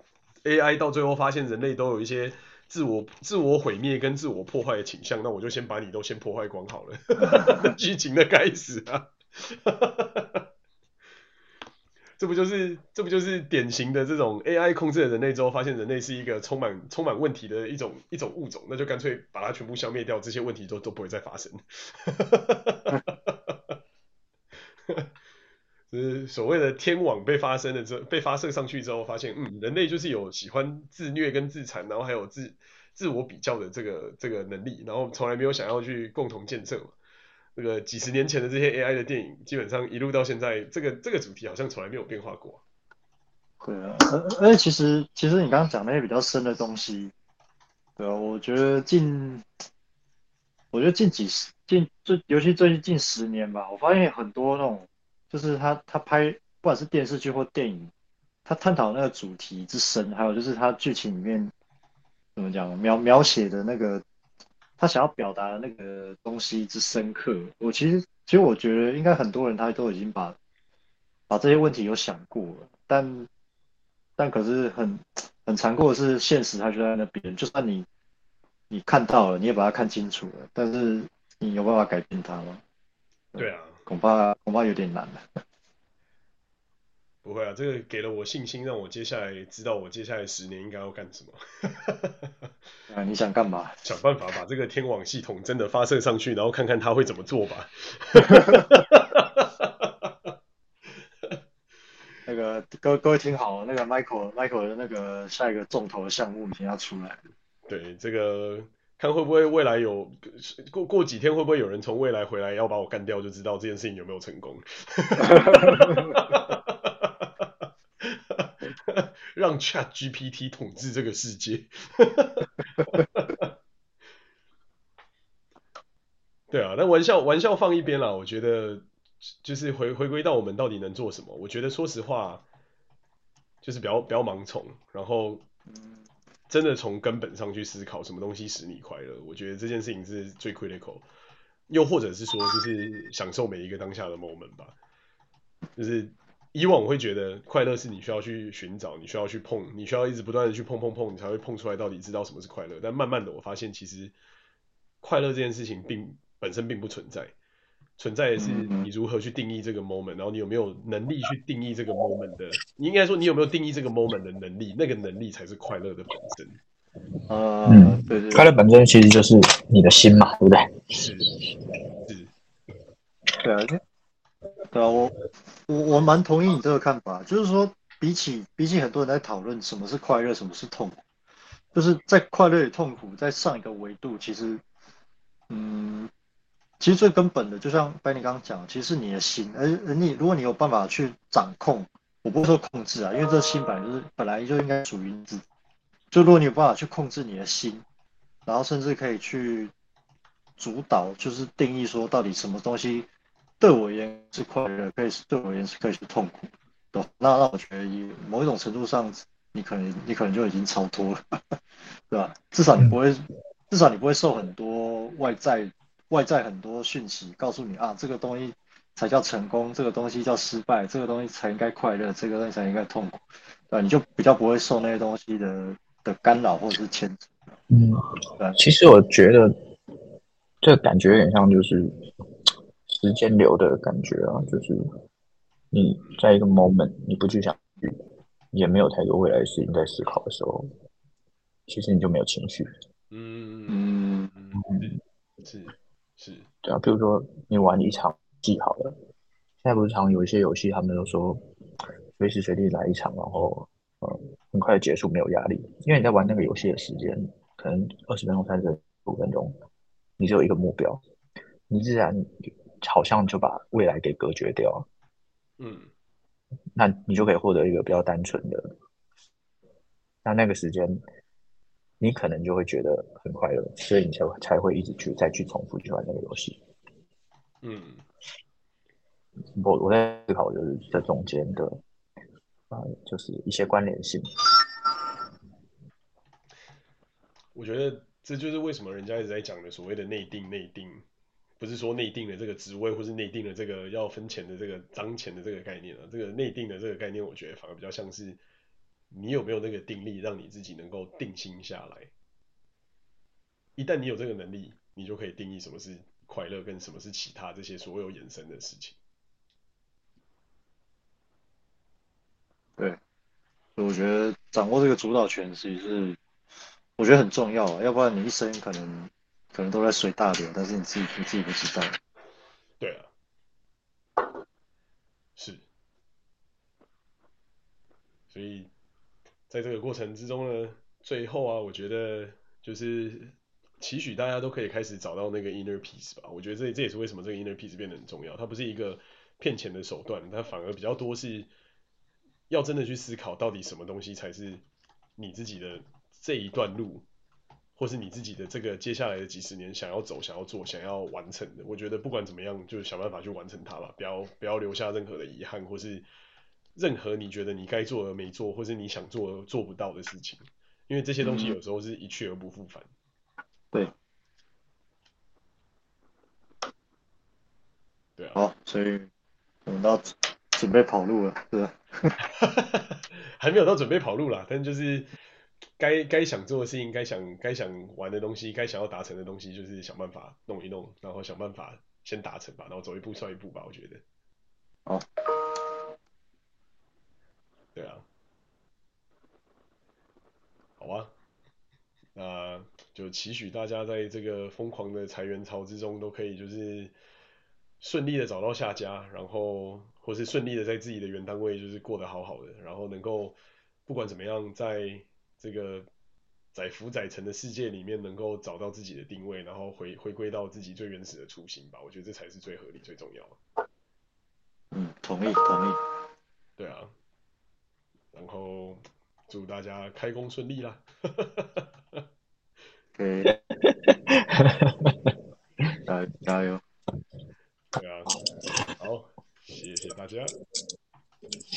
AI 到最后发现人类都有一些自我自我毁灭跟自我破坏的倾向，那我就先把你都先破坏光好了。[LAUGHS] 剧情的开始啊！这不就是这不就是典型的这种 AI 控制了人类之后，发现人类是一个充满充满问题的一种一种物种，那就干脆把它全部消灭掉，这些问题都都不会再发生。[LAUGHS] 就是所谓的天网被发生了之后，被发射上去之后，发现嗯，人类就是有喜欢自虐跟自残，然后还有自自我比较的这个这个能力，然后从来没有想要去共同建设嘛。这个几十年前的这些 AI 的电影，基本上一路到现在，这个这个主题好像从来没有变化过。对啊，而而且其实其实你刚刚讲那些比较深的东西，对啊，我觉得近，我觉得近几十近最尤其最近近十年吧，我发现很多那种就是他他拍不管是电视剧或电影，他探讨那个主题之深，还有就是他剧情里面怎么讲描描写的那个。他想要表达的那个东西之深刻，我其实其实我觉得应该很多人他都已经把把这些问题有想过了，但但可是很很残酷的是，现实它就在那边，就算你你看到了，你也把它看清楚了，但是你有办法改变它吗？对啊，恐怕恐怕有点难了。不会啊，这个给了我信心，让我接下来知道我接下来十年应该要干什么。[LAUGHS] 啊，你想干嘛？[LAUGHS] 想办法把这个天网系统真的发射上去，然后看看他会怎么做吧。[LAUGHS] 那个各各位听好，那个 Michael Michael 的那个下一个重头的项目已经要出来了。对，这个看会不会未来有过过几天会不会有人从未来回来要把我干掉，就知道这件事情有没有成功。[LAUGHS] 让 Chat GPT 统治这个世界。[LAUGHS] 对啊，那玩笑玩笑放一边啦，我觉得就是回回归到我们到底能做什么。我觉得说实话，就是不要不要盲从，然后真的从根本上去思考什么东西使你快乐。我觉得这件事情是最 critical，又或者是说，就是享受每一个当下的 moment 吧，就是。以往我会觉得快乐是你需要去寻找，你需要去碰，你需要一直不断的去碰碰碰，你才会碰出来到底知道什么是快乐。但慢慢的我发现，其实快乐这件事情并本身并不存在，存在的是你如何去定义这个 moment，然后你有没有能力去定义这个 moment 的，你应该说你有没有定义这个 moment 的能力，那个能力才是快乐的本身。啊，嗯，对对，快乐本身其实就是你的心嘛，对不对？是是，对啊，对啊，我。我我蛮同意你这个看法，就是说，比起比起很多人在讨论什么是快乐，什么是痛苦，就是在快乐与痛苦在上一个维度，其实，嗯，其实最根本的，就像白你刚刚讲，其实是你的心，而而你如果你有办法去掌控，我不会说控制啊，因为这心本来就是本来就应该属于你自己，就如果你有办法去控制你的心，然后甚至可以去主导，就是定义说到底什么东西。对我而言是快乐，可以是对我而言是可以是痛苦的。那那我觉得，以某一种程度上，你可能你可能就已经超脱了，[LAUGHS] 对吧？至少你不会，至少你不会受很多外在外在很多讯息告诉你啊，这个东西才叫成功，这个东西叫失败，这个东西才应该快乐，这个东西才应该痛苦，对吧？你就比较不会受那些东西的的干扰或者是牵制。嗯，对。其实我觉得这个感觉有点像就是。时间流的感觉啊，就是你在一个 moment，你不去想，也没有太多未来的事情在思考的时候，其实你就没有情绪。嗯嗯嗯，是是，对啊，比如说你玩一场戏好了，现在不是常有一些游戏，他们都说随时随地来一场，然后呃很快结束，没有压力，因为你在玩那个游戏的时间可能二十分钟、三十五分钟，你只有一个目标，你自然好像就把未来给隔绝掉。嗯，那你就可以获得一个比较单纯的，那那个时间，你可能就会觉得很快乐，所以你才会才会一直去再去重复去玩那个游戏。嗯，我我在思考就是这中间的，啊、呃，就是一些关联性。我觉得这就是为什么人家一直在讲的所谓的内定内定。不是说内定的这个职位，或是内定的这个要分钱的这个脏钱的这个概念啊，这个内定的这个概念，我觉得反而比较像是你有没有那个定力，让你自己能够定心下来。一旦你有这个能力，你就可以定义什么是快乐，跟什么是其他这些所有衍生的事情。对，我觉得掌握这个主导权其实是我觉得很重要啊，要不然你一生可能。可能都在随大流，但是你自己你自己不知道。对啊，是。所以在这个过程之中呢，最后啊，我觉得就是期许大家都可以开始找到那个 inner peace 吧。我觉得这这也是为什么这个 inner peace 变得很重要。它不是一个骗钱的手段，它反而比较多是要真的去思考，到底什么东西才是你自己的这一段路。或是你自己的这个接下来的几十年想要走、想要做、想要完成的，我觉得不管怎么样，就想办法去完成它吧，不要不要留下任何的遗憾，或是任何你觉得你该做而没做，或是你想做而做不到的事情，因为这些东西有时候是一去而不复返。对，对啊。好，所以我们到准备跑路了，是吧？[LAUGHS] 还没有到准备跑路啦，但就是。该该想做的事情，该想该想玩的东西，该想要达成的东西，就是想办法弄一弄，然后想办法先达成吧，然后走一步算一步吧，我觉得。哦。对啊。好啊。那就期许大家在这个疯狂的裁员潮之中，都可以就是顺利的找到下家，然后或是顺利的在自己的原单位就是过得好好的，然后能够不管怎么样在。这个在浮载沉的世界里面能够找到自己的定位，然后回回归到自己最原始的初心吧。我觉得这才是最合理、最重要的。嗯，同意，同意。对啊，然后祝大家开工顺利啦！[LAUGHS] 对，[LAUGHS] 加加油！对啊，好，谢谢大家，谢。